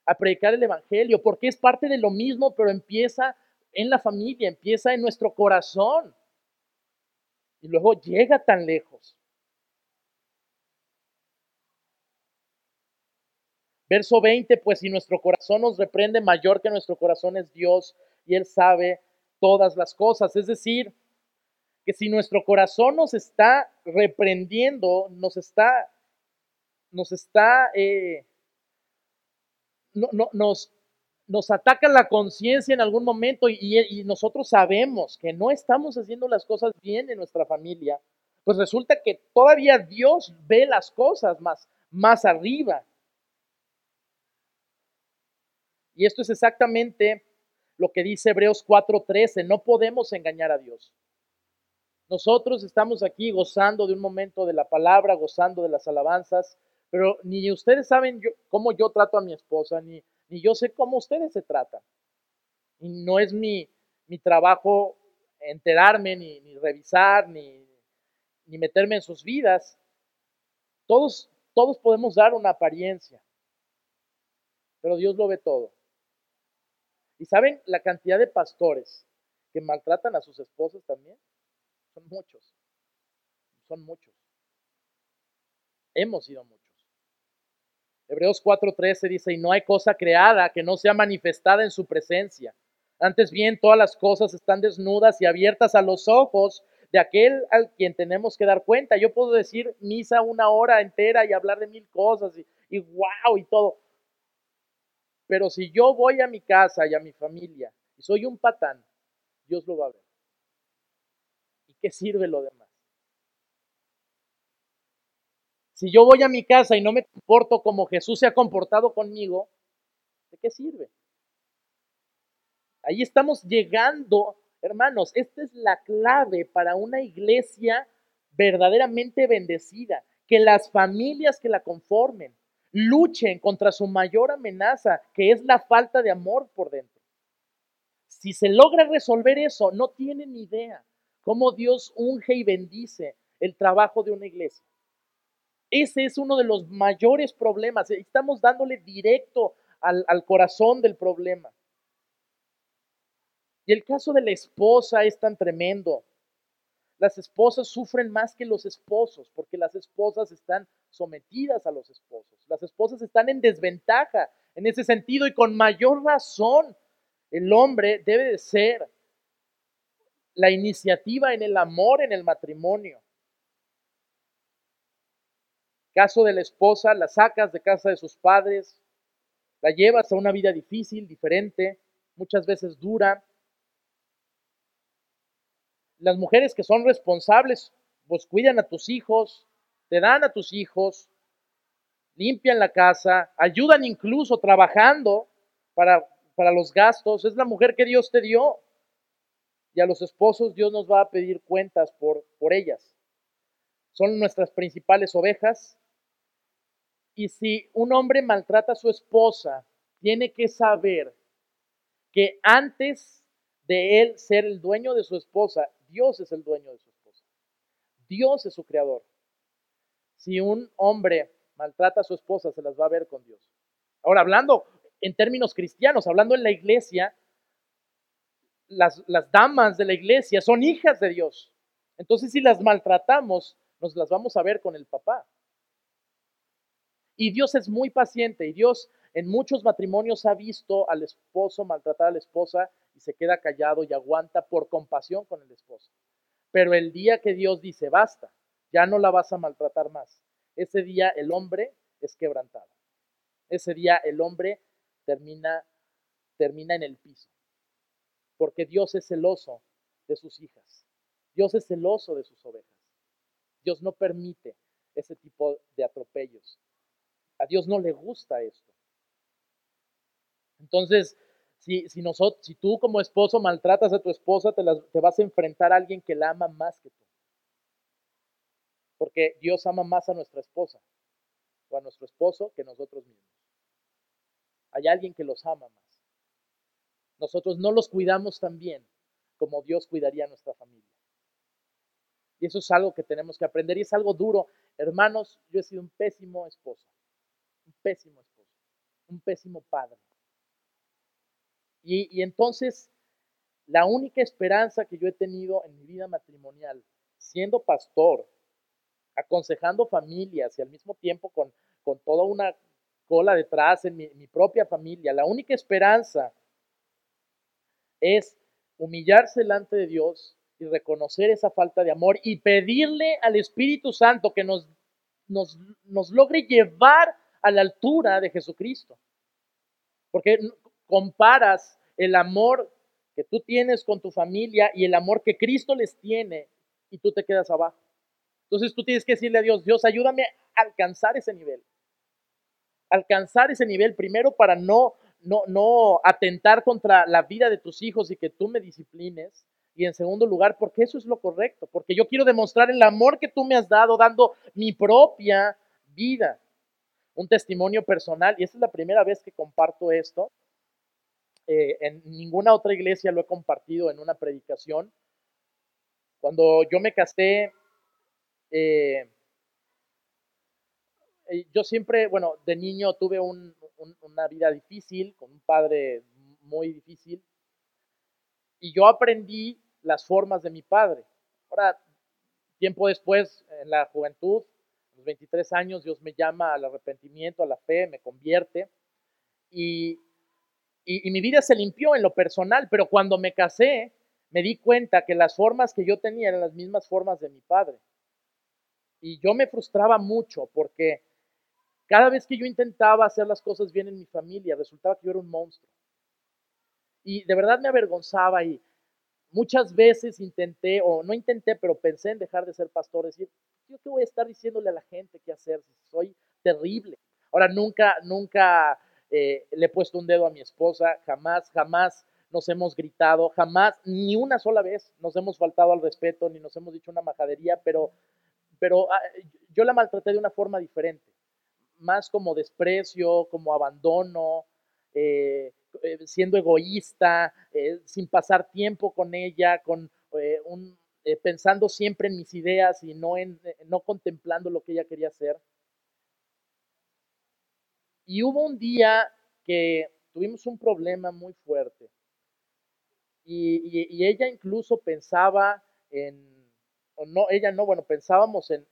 a predicar el Evangelio. Porque es parte de lo mismo, pero empieza en la familia, empieza en nuestro corazón. Y luego llega tan lejos. Verso 20, pues si nuestro corazón nos reprende, mayor que nuestro corazón es Dios y Él sabe todas las cosas. Es decir, que si nuestro corazón nos está reprendiendo, nos está, nos está, eh, no, no, nos, nos ataca la conciencia en algún momento y, nosotros sabemos que no estamos haciendo las cosas bien en nuestra familia, pues resulta que todavía Dios ve las cosas más, más arriba. Y esto es exactamente lo que dice Hebreos 4:13, no podemos engañar a Dios. Nosotros estamos aquí gozando de un momento de la palabra, gozando de las alabanzas, pero ni ustedes saben cómo yo trato a mi esposa, ni, ni yo sé cómo ustedes se tratan. Y no es mi, mi trabajo enterarme, ni, ni revisar, ni, ni meterme en sus vidas. Todos, todos podemos dar una apariencia, pero Dios lo ve todo. ¿Y saben la cantidad de pastores que maltratan a sus esposas también? Son muchos. Son muchos. Hemos sido muchos. Hebreos 4:13 dice, y no hay cosa creada que no sea manifestada en su presencia. Antes bien, todas las cosas están desnudas y abiertas a los ojos de aquel al quien tenemos que dar cuenta. Yo puedo decir misa una hora entera y hablar de mil cosas y, wow y todo. Pero si yo voy a mi casa y a mi familia y soy un patán, Dios lo va a ver. ¿Y qué sirve lo demás? Si yo voy a mi casa y no me comporto como Jesús se ha comportado conmigo, ¿de qué sirve? Ahí estamos llegando, hermanos, esta es la clave para una iglesia verdaderamente bendecida, que las familias que la conformen, luchen contra su mayor amenaza, que es la falta de amor por dentro. Si se logra resolver eso, no tienen idea cómo Dios unge y bendice el trabajo de una iglesia. Ese es uno de los mayores problemas. Estamos dándole directo al, corazón del problema. Y el caso de la esposa es tan tremendo. Las esposas sufren más que los esposos, porque las esposas están sometidas a los esposos. Las esposas están en desventaja en ese sentido y con mayor razón el hombre debe de ser la iniciativa en el amor, en el matrimonio. Caso de la esposa, la sacas de casa de sus padres, la llevas a una vida difícil, diferente, muchas veces dura, las mujeres que son responsables, pues cuidan a tus hijos, te dan a tus hijos, limpian la casa, ayudan incluso trabajando para, para los gastos. Es la mujer que Dios te dio. Y a los esposos Dios nos va a pedir cuentas por, por ellas. Son nuestras principales ovejas. Y si un hombre maltrata a su esposa, tiene que saber que antes de él ser el dueño de su esposa, Dios es el dueño de su esposa. Dios es su creador. Si un hombre maltrata a su esposa, se las va a ver con Dios. Ahora, hablando en términos cristianos, hablando en la iglesia, las, damas de la iglesia son hijas de Dios. Entonces, si las maltratamos, nos las vamos a ver con el papá. Y Dios es muy paciente y Dios en muchos matrimonios ha visto al esposo maltratar a la esposa y se queda callado y aguanta por compasión con el esposo. Pero el día que Dios dice, basta, ya no la vas a maltratar más, ese día el hombre es quebrantado. Ese día el hombre termina, termina en el piso. Porque Dios es celoso de sus hijas. Dios es celoso de sus ovejas. Dios no permite ese tipo de atropellos. A Dios no le gusta esto. Entonces, si, si, si tú como esposo maltratas a tu esposa, te, te vas a enfrentar a alguien que la ama más que tú. Porque Dios ama más a nuestra esposa o a nuestro esposo que nosotros mismos. Hay alguien que los ama más. Nosotros no los cuidamos tan bien como Dios cuidaría a nuestra familia. Y eso es algo que tenemos que aprender y es algo duro. Hermanos, yo he sido un pésimo esposo, pésimo esposo, un pésimo padre. Y, y entonces, la única esperanza que yo he tenido en mi vida matrimonial, siendo pastor, aconsejando familias y al mismo tiempo con, con toda una cola detrás en mi, mi propia familia. La única esperanza es humillarse delante de Dios y reconocer esa falta de amor y pedirle al Espíritu Santo que nos, nos, nos logre llevar a la altura de Jesucristo. Porque comparas el amor que tú tienes con tu familia y el amor que Cristo les tiene y tú te quedas abajo. Entonces tú tienes que decirle a Dios, Dios, ayúdame a alcanzar ese nivel. Alcanzar ese nivel primero para no, no, no atentar contra la vida de tus hijos y que tú me disciplines. Y en segundo lugar, porque eso es lo correcto, porque yo quiero demostrar el amor que tú me has dado dando mi propia vida. Un testimonio personal, y esta es la primera vez que comparto esto. Eh, en ninguna otra iglesia lo he compartido en una predicación. Cuando yo me casé, eh, eh, yo siempre, bueno, de niño tuve una vida difícil, con un padre muy difícil, y yo aprendí las formas de mi padre. Ahora, tiempo después, en la juventud, los 23 años, Dios me llama al arrepentimiento, a la fe, me convierte, y, y mi vida se limpió en lo personal, pero cuando me casé, me di cuenta que las formas que yo tenía eran las mismas formas de mi padre. Y yo me frustraba mucho porque cada vez que yo intentaba hacer las cosas bien en mi familia, resultaba que yo era un monstruo. Y de verdad me avergonzaba y muchas veces intenté, o no intenté, pero pensé en dejar de ser pastor, decir, qué voy a estar diciéndole a la gente qué hacer, soy terrible. Ahora, nunca, nunca eh, le he puesto un dedo a mi esposa, jamás, jamás nos hemos gritado, jamás, ni una sola vez nos hemos faltado al respeto, ni nos hemos dicho una majadería, pero pero ah, yo la maltraté de una forma diferente, más como desprecio, como abandono, eh, eh, siendo egoísta, sin pasar tiempo con ella, con un, pensando siempre en mis ideas y no, en, no contemplando lo que ella quería hacer. Y hubo un día que tuvimos un problema muy fuerte. y ella incluso pensaba en no, ella no, bueno, pensábamos en,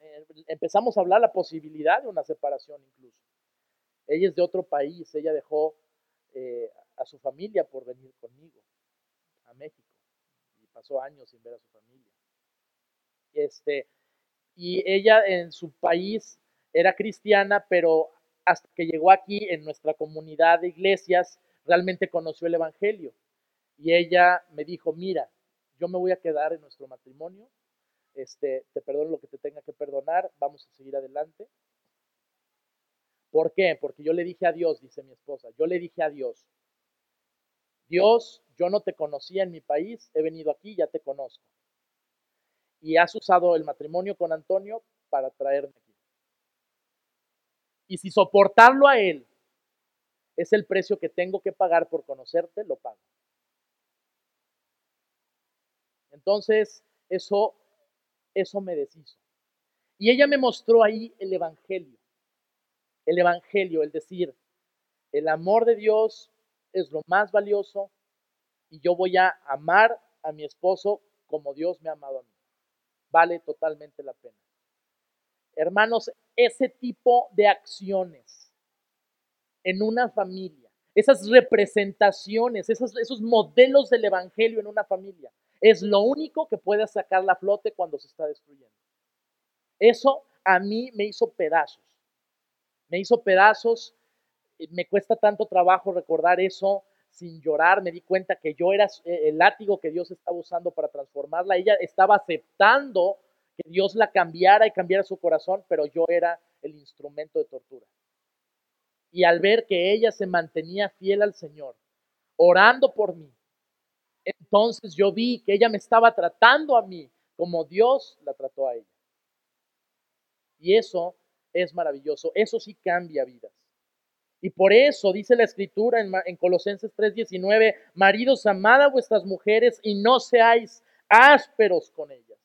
empezamos a hablar la posibilidad de una separación incluso. Ella es de otro país, ella dejó eh, a su familia por venir conmigo a México y pasó años sin ver a su familia. Este, y ella en su país era cristiana, pero hasta que llegó aquí en nuestra comunidad de iglesias, realmente conoció el Evangelio. Y ella me dijo, mira, yo me voy a quedar en nuestro matrimonio este, te perdono lo que te tenga que perdonar, vamos a seguir adelante. ¿Por qué? Porque yo le dije a Dios, dice mi esposa, yo le dije a Dios, Dios, yo no te conocía en mi país, he venido aquí, ya te conozco. Y has usado el matrimonio con Antonio para traerme aquí. Y si soportarlo a él es el precio que tengo que pagar por conocerte, lo pago. Entonces, eso eso me deshizo. Y ella me mostró ahí el Evangelio. El Evangelio, el decir, el amor de Dios es lo más valioso y yo voy a amar a mi esposo como Dios me ha amado a mí. Vale totalmente la pena. Hermanos, ese tipo de acciones en una familia, esas representaciones, esos, esos modelos del Evangelio en una familia, es lo único que puede sacar la flote cuando se está destruyendo. Eso a mí me hizo pedazos. Me hizo pedazos. Me cuesta tanto trabajo recordar eso sin llorar. Me di cuenta que yo era el látigo que Dios estaba usando para transformarla. Ella estaba aceptando que Dios la cambiara y cambiara su corazón, pero yo era el instrumento de tortura. Y al ver que ella se mantenía fiel al Señor, orando por mí, entonces yo vi que ella me estaba tratando a mí como Dios la trató a ella. Y eso es maravilloso, eso sí cambia vidas. Y por eso dice la escritura en, en Colosenses 3:19, maridos, amad a vuestras mujeres y no seáis ásperos con ellas.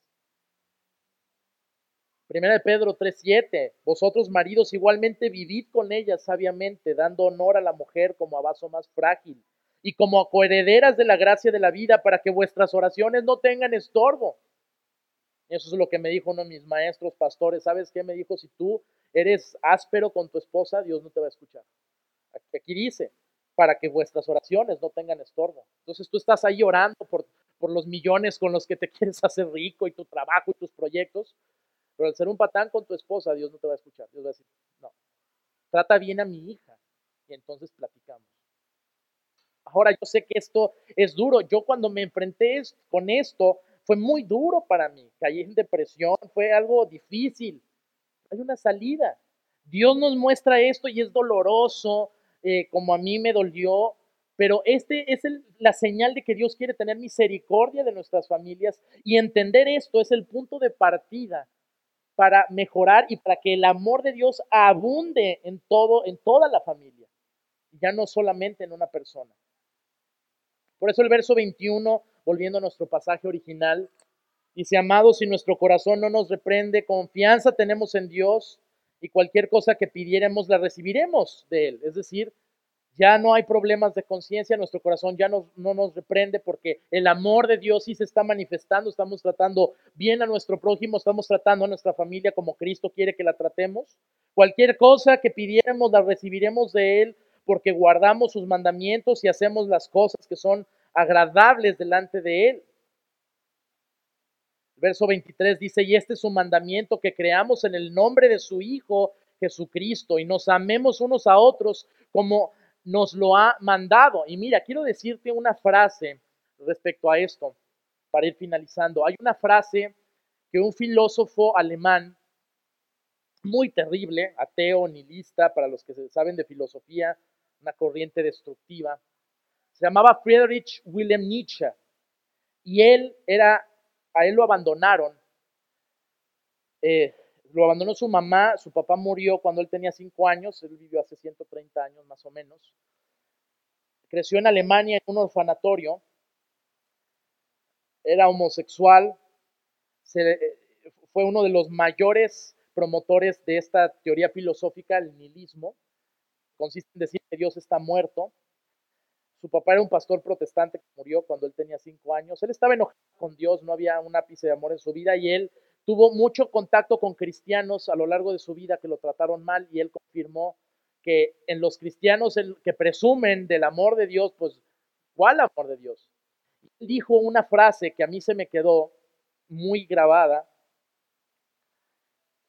Primera de Pedro 3:7, vosotros maridos igualmente vivid con ellas sabiamente, dando honor a la mujer como a vaso más frágil y como coherederas de la gracia de la vida para que vuestras oraciones no tengan estorbo. Eso es lo que me dijo uno de mis maestros pastores. ¿Sabes qué me dijo? Si tú eres áspero con tu esposa, Dios no te va a escuchar. Aquí dice, para que vuestras oraciones no tengan estorbo. Entonces tú estás ahí orando por, por los millones con los que te <laughs> quieres hacer rico y tu trabajo y tus proyectos, pero al ser un patán con tu esposa, Dios no te va a escuchar. Dios va a decir, no, trata bien a mi hija y entonces platicamos. Ahora yo sé que esto es duro. Yo cuando me enfrenté con esto fue muy duro para mí. Caí en depresión, fue algo difícil. Hay una salida. Dios nos muestra esto y es doloroso, eh, como a mí me dolió, pero este es la señal de que Dios quiere tener misericordia de nuestras familias y entender esto es el punto de partida para mejorar y para que el amor de Dios abunde en todo, en toda la familia, ya no solamente en una persona. Por eso el verso 21, volviendo a nuestro pasaje original, dice, amados, si nuestro corazón no nos reprende, confianza tenemos en Dios y cualquier cosa que pidiéramos la recibiremos de Él. Es decir, ya no hay problemas de conciencia, nuestro corazón ya no, no, nos reprende porque el amor de Dios sí se está manifestando, estamos tratando bien a nuestro prójimo, estamos tratando a nuestra familia como Cristo quiere que la tratemos. Cualquier cosa que pidiéramos la recibiremos de Él porque guardamos sus mandamientos y hacemos las cosas que son agradables delante de Él. Verso 23 dice, y este es su mandamiento, que creamos en el nombre de su Hijo Jesucristo y nos amemos unos a otros como nos lo ha mandado. Y mira, quiero decirte una frase respecto a esto, para ir finalizando. Hay una frase que un filósofo alemán muy terrible, ateo, nihilista, para los que saben de filosofía, una corriente destructiva, se llamaba Friedrich Wilhelm Nietzsche. Y él era, a él lo abandonaron. Eh, lo abandonó su mamá, su papá murió cuando él tenía cinco años, él vivió hace 130 años más o menos. Creció en Alemania en un orfanatorio, era homosexual, fue uno de los mayores promotores de esta teoría filosófica, el nihilismo. Consiste en decir que Dios está muerto. Su papá era un pastor protestante que murió cuando él tenía cinco años. Él estaba enojado con Dios, no había un ápice de amor en su vida y él tuvo mucho contacto con cristianos a lo largo de su vida que lo trataron mal y él confirmó que en los cristianos que presumen del amor de Dios, pues, ¿cuál amor de Dios? Él dijo una frase que a mí se me quedó muy grabada,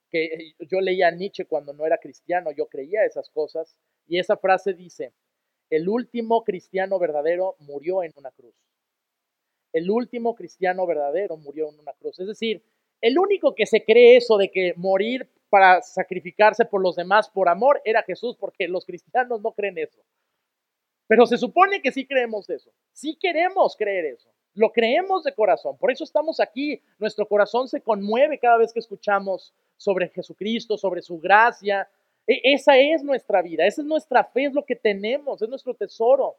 que yo leía a Nietzsche cuando no era cristiano, yo creía esas cosas, y esa frase dice, el último cristiano verdadero murió en una cruz. El último cristiano verdadero murió en una cruz. Es decir, el único que se cree eso de que morir para sacrificarse por los demás por amor era Jesús, porque los cristianos no creen eso. Pero se supone que sí creemos eso. Sí queremos creer eso. Lo creemos de corazón. Por eso estamos aquí. Nuestro corazón se conmueve cada vez que escuchamos sobre Jesucristo, sobre su gracia. E, esa es nuestra vida, esa es nuestra fe, es lo que tenemos, es nuestro tesoro.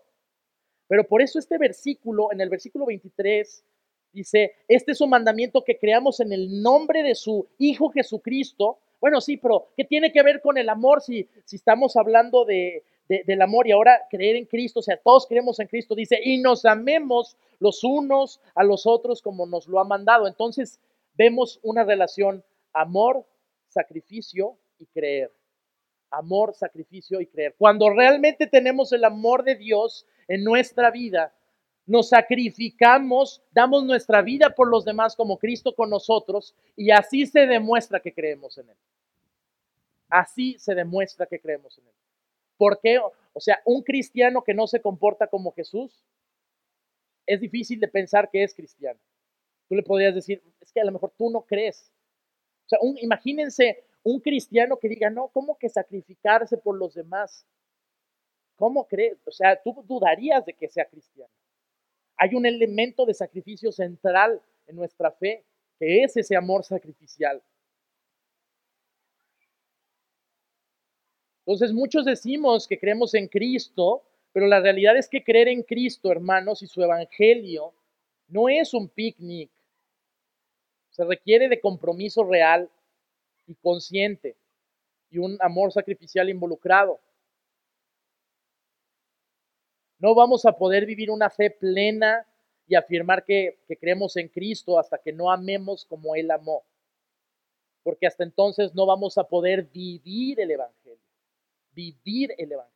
Pero por eso este versículo, en el versículo 23, Dice, este es un mandamiento que creamos en el nombre de su Hijo Jesucristo. Bueno, sí, pero ¿qué tiene que ver con el amor si, estamos hablando de, del amor y ahora creer en Cristo? O sea, todos creemos en Cristo. Dice, y nos amemos los unos a los otros como nos lo ha mandado. Entonces, vemos una relación amor, sacrificio y creer. Amor, sacrificio y creer. Cuando realmente tenemos el amor de Dios en nuestra vida, nos sacrificamos, damos nuestra vida por los demás como Cristo con nosotros y así se demuestra que creemos en Él. Así se demuestra que creemos en Él. ¿Por qué? O sea, un cristiano que no se comporta como Jesús, es difícil de pensar que es cristiano. Tú le podrías decir, es que a lo mejor tú no crees. O sea, imagínense un cristiano que diga, no, ¿cómo que sacrificarse por los demás? ¿Cómo crees? O sea, tú dudarías de que sea cristiano. Hay un elemento de sacrificio central en nuestra fe, que es ese amor sacrificial. Entonces muchos decimos que creemos en Cristo, pero la realidad es que creer en Cristo, hermanos, y su evangelio no es un picnic. Se requiere de compromiso real y consciente y un amor sacrificial involucrado. No vamos a poder vivir una fe plena y afirmar que, que, creemos en Cristo hasta que no amemos como Él amó. Porque hasta entonces no vamos a poder vivir el Evangelio. Vivir el Evangelio.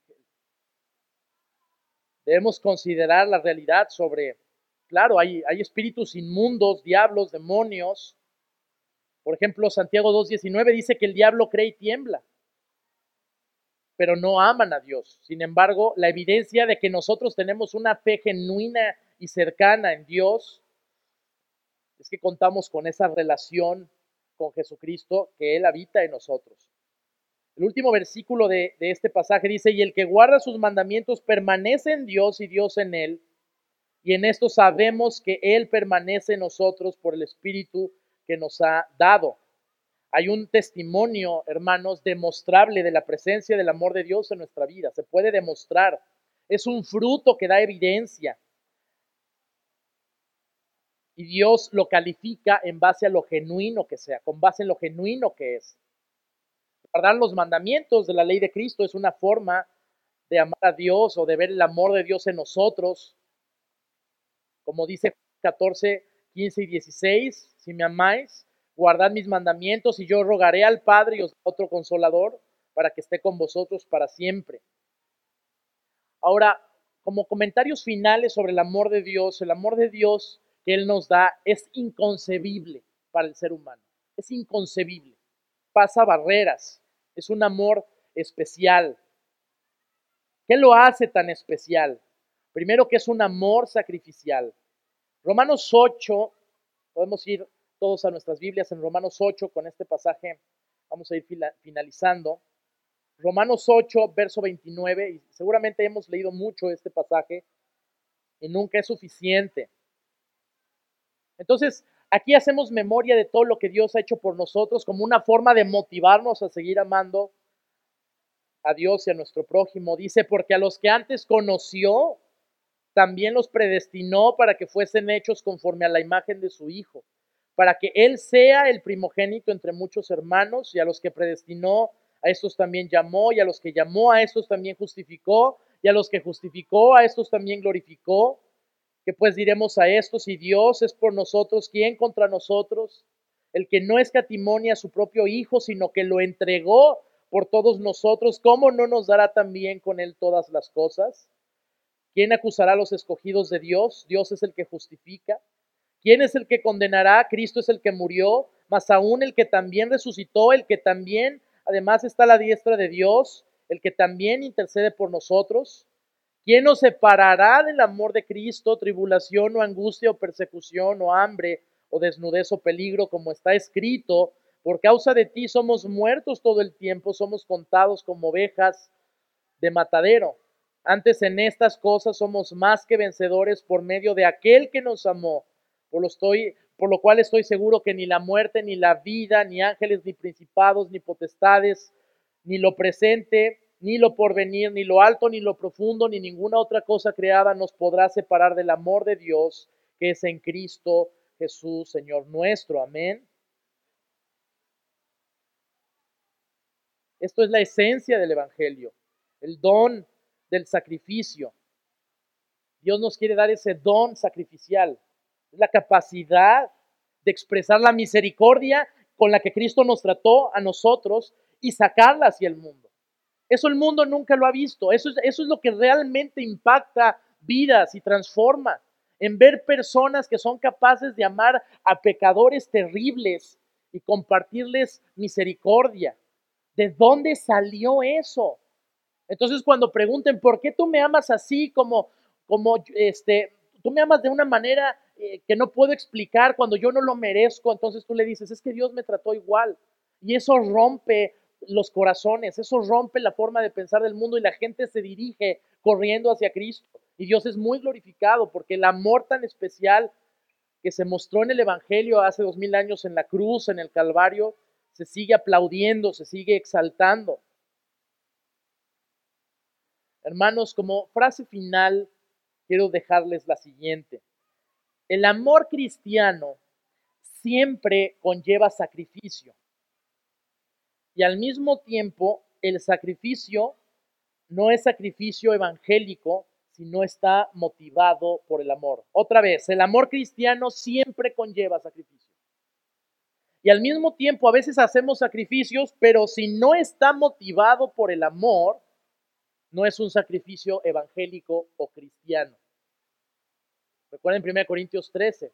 Debemos considerar la realidad sobre, claro, hay, hay espíritus inmundos, diablos, demonios, por ejemplo, Santiago 2.19 dice que el diablo cree y tiembla, pero no aman a Dios. Sin embargo, la evidencia de que nosotros tenemos una fe genuina y cercana en Dios es que contamos con esa relación con Jesucristo que Él habita en nosotros. El último versículo de, este pasaje dice, y el que guarda sus mandamientos permanece en Dios y Dios en Él. Y en esto sabemos que Él permanece en nosotros por el Espíritu que nos ha dado. Hay un testimonio, hermanos, demostrable de la presencia del amor de Dios en nuestra vida. Se puede demostrar. Es un fruto que da evidencia. Y Dios lo califica en base a lo genuino que sea, con base en lo genuino que es. Guardar los mandamientos de la ley de Cristo es una forma de amar a Dios o de ver el amor de Dios en nosotros. Como dice 14, 15 y 16, si me amáis, guardad mis mandamientos y yo rogaré al Padre y os otro consolador para que esté con vosotros para siempre. Ahora, como comentarios finales sobre el amor de Dios, el amor de Dios que Él nos da es inconcebible para el ser humano. Es inconcebible. Pasa barreras. Es un amor especial. ¿Qué lo hace tan especial? Primero que es un amor sacrificial. Romanos 8, podemos ir todos a nuestras Biblias en Romanos 8 con este pasaje, vamos a ir finalizando. Romanos 8, verso 29, y seguramente hemos leído mucho este pasaje y nunca es suficiente. Entonces, aquí hacemos memoria de todo lo que Dios ha hecho por nosotros como una forma de motivarnos a seguir amando a Dios y a nuestro prójimo. Dice, porque a los que antes conoció, también los predestinó para que fuesen hechos conforme a la imagen de su Hijo, para que Él sea el primogénito entre muchos hermanos, y a los que predestinó, a estos también llamó, y a los que llamó, a estos también justificó, y a los que justificó, a estos también glorificó. Que pues diremos a estos, si Dios es por nosotros, ¿quién contra nosotros? El que no escatimonia a su propio Hijo, sino que lo entregó por todos nosotros, ¿cómo no nos dará también con Él todas las cosas? ¿Quién acusará a los escogidos de Dios? Dios es el que justifica. ¿Quién es el que condenará? Cristo es el que murió, más aún el que también resucitó, el que también además está a la diestra de Dios, el que también intercede por nosotros. ¿Quién nos separará del amor de Cristo? Tribulación o angustia o persecución o hambre o desnudez o peligro, como está escrito. Por causa de ti somos muertos todo el tiempo, somos contados como ovejas de matadero. Antes en estas cosas somos más que vencedores por medio de aquel que nos amó. Por lo, estoy, por lo cual estoy seguro que ni la muerte, ni la vida, ni ángeles, ni principados, ni potestades, ni lo presente, ni lo porvenir, ni lo alto, ni lo profundo, ni ninguna otra cosa creada nos podrá separar del amor de Dios que es en Cristo Jesús, Señor nuestro. Amén. Esto es la esencia del Evangelio, el don del sacrificio. Dios nos quiere dar ese don sacrificial, la capacidad de expresar la misericordia con la que Cristo nos trató a nosotros y sacarla hacia el mundo. Eso el mundo nunca lo ha visto. Eso es, eso es lo que realmente impacta vidas y transforma. En ver personas que son capaces de amar a pecadores terribles y compartirles misericordia ¿De dónde salió eso? Entonces cuando pregunten, ¿por qué tú me amas así como, como, este, tú me amas de una manera eh, que no puedo explicar cuando yo no lo merezco? Entonces tú le dices, es que Dios me trató igual. Y eso rompe los corazones, eso rompe la forma de pensar del mundo y la gente se dirige corriendo hacia Cristo. Y Dios es muy glorificado porque el amor tan especial que se mostró en el Evangelio hace dos mil años en la cruz, en el Calvario, se sigue aplaudiendo, se sigue exaltando. Hermanos, como frase final, quiero dejarles la siguiente. El amor cristiano siempre conlleva sacrificio. Y al mismo tiempo, el sacrificio no es sacrificio evangélico, sino está motivado por el amor. Otra vez, el amor cristiano siempre conlleva sacrificio. Y al mismo tiempo, a veces hacemos sacrificios, pero si no está motivado por el amor, no es un sacrificio evangélico o cristiano. Recuerden 1 Corintios 13,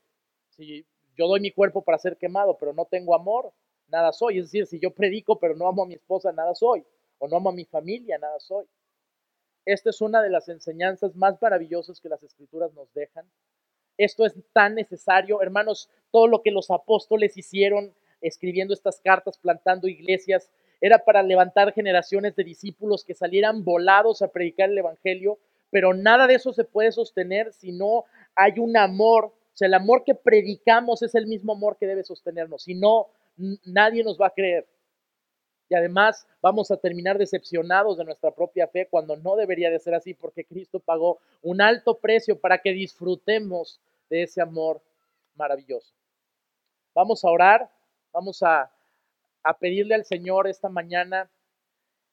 si yo doy mi cuerpo para ser quemado, pero no tengo amor, nada soy. Es decir, si yo predico pero no amo a mi esposa, nada soy. O no amo a mi familia, nada soy. Esta es una de las enseñanzas más maravillosas que las escrituras nos dejan. Esto es tan necesario, hermanos, todo lo que los apóstoles hicieron escribiendo estas cartas, plantando iglesias, era para levantar generaciones de discípulos que salieran volados a predicar el Evangelio, pero nada de eso se puede sostener si no hay un amor. O sea, el amor que predicamos es el mismo amor que debe sostenernos. Si no, nadie nos va a creer. Y además vamos a terminar decepcionados de nuestra propia fe cuando no debería de ser así porque Cristo pagó un alto precio para que disfrutemos de ese amor maravilloso. Vamos a orar, vamos a, a pedirle al Señor esta mañana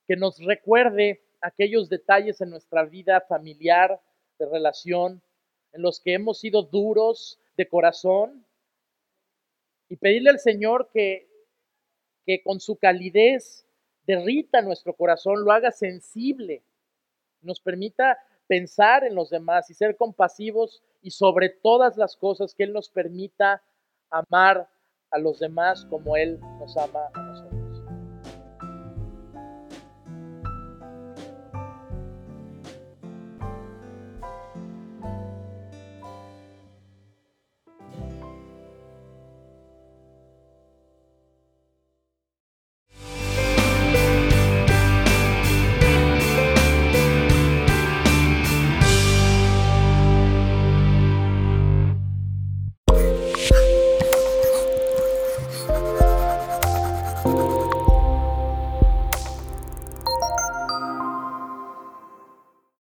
que nos recuerde aquellos detalles en nuestra vida familiar, de relación, en los que hemos sido duros de corazón, y pedirle al Señor que, que con su calidez derrita nuestro corazón, lo haga sensible, nos permita pensar en los demás y ser compasivos y sobre todas las cosas que Él nos permita amar a los demás como Él nos ama a nosotros.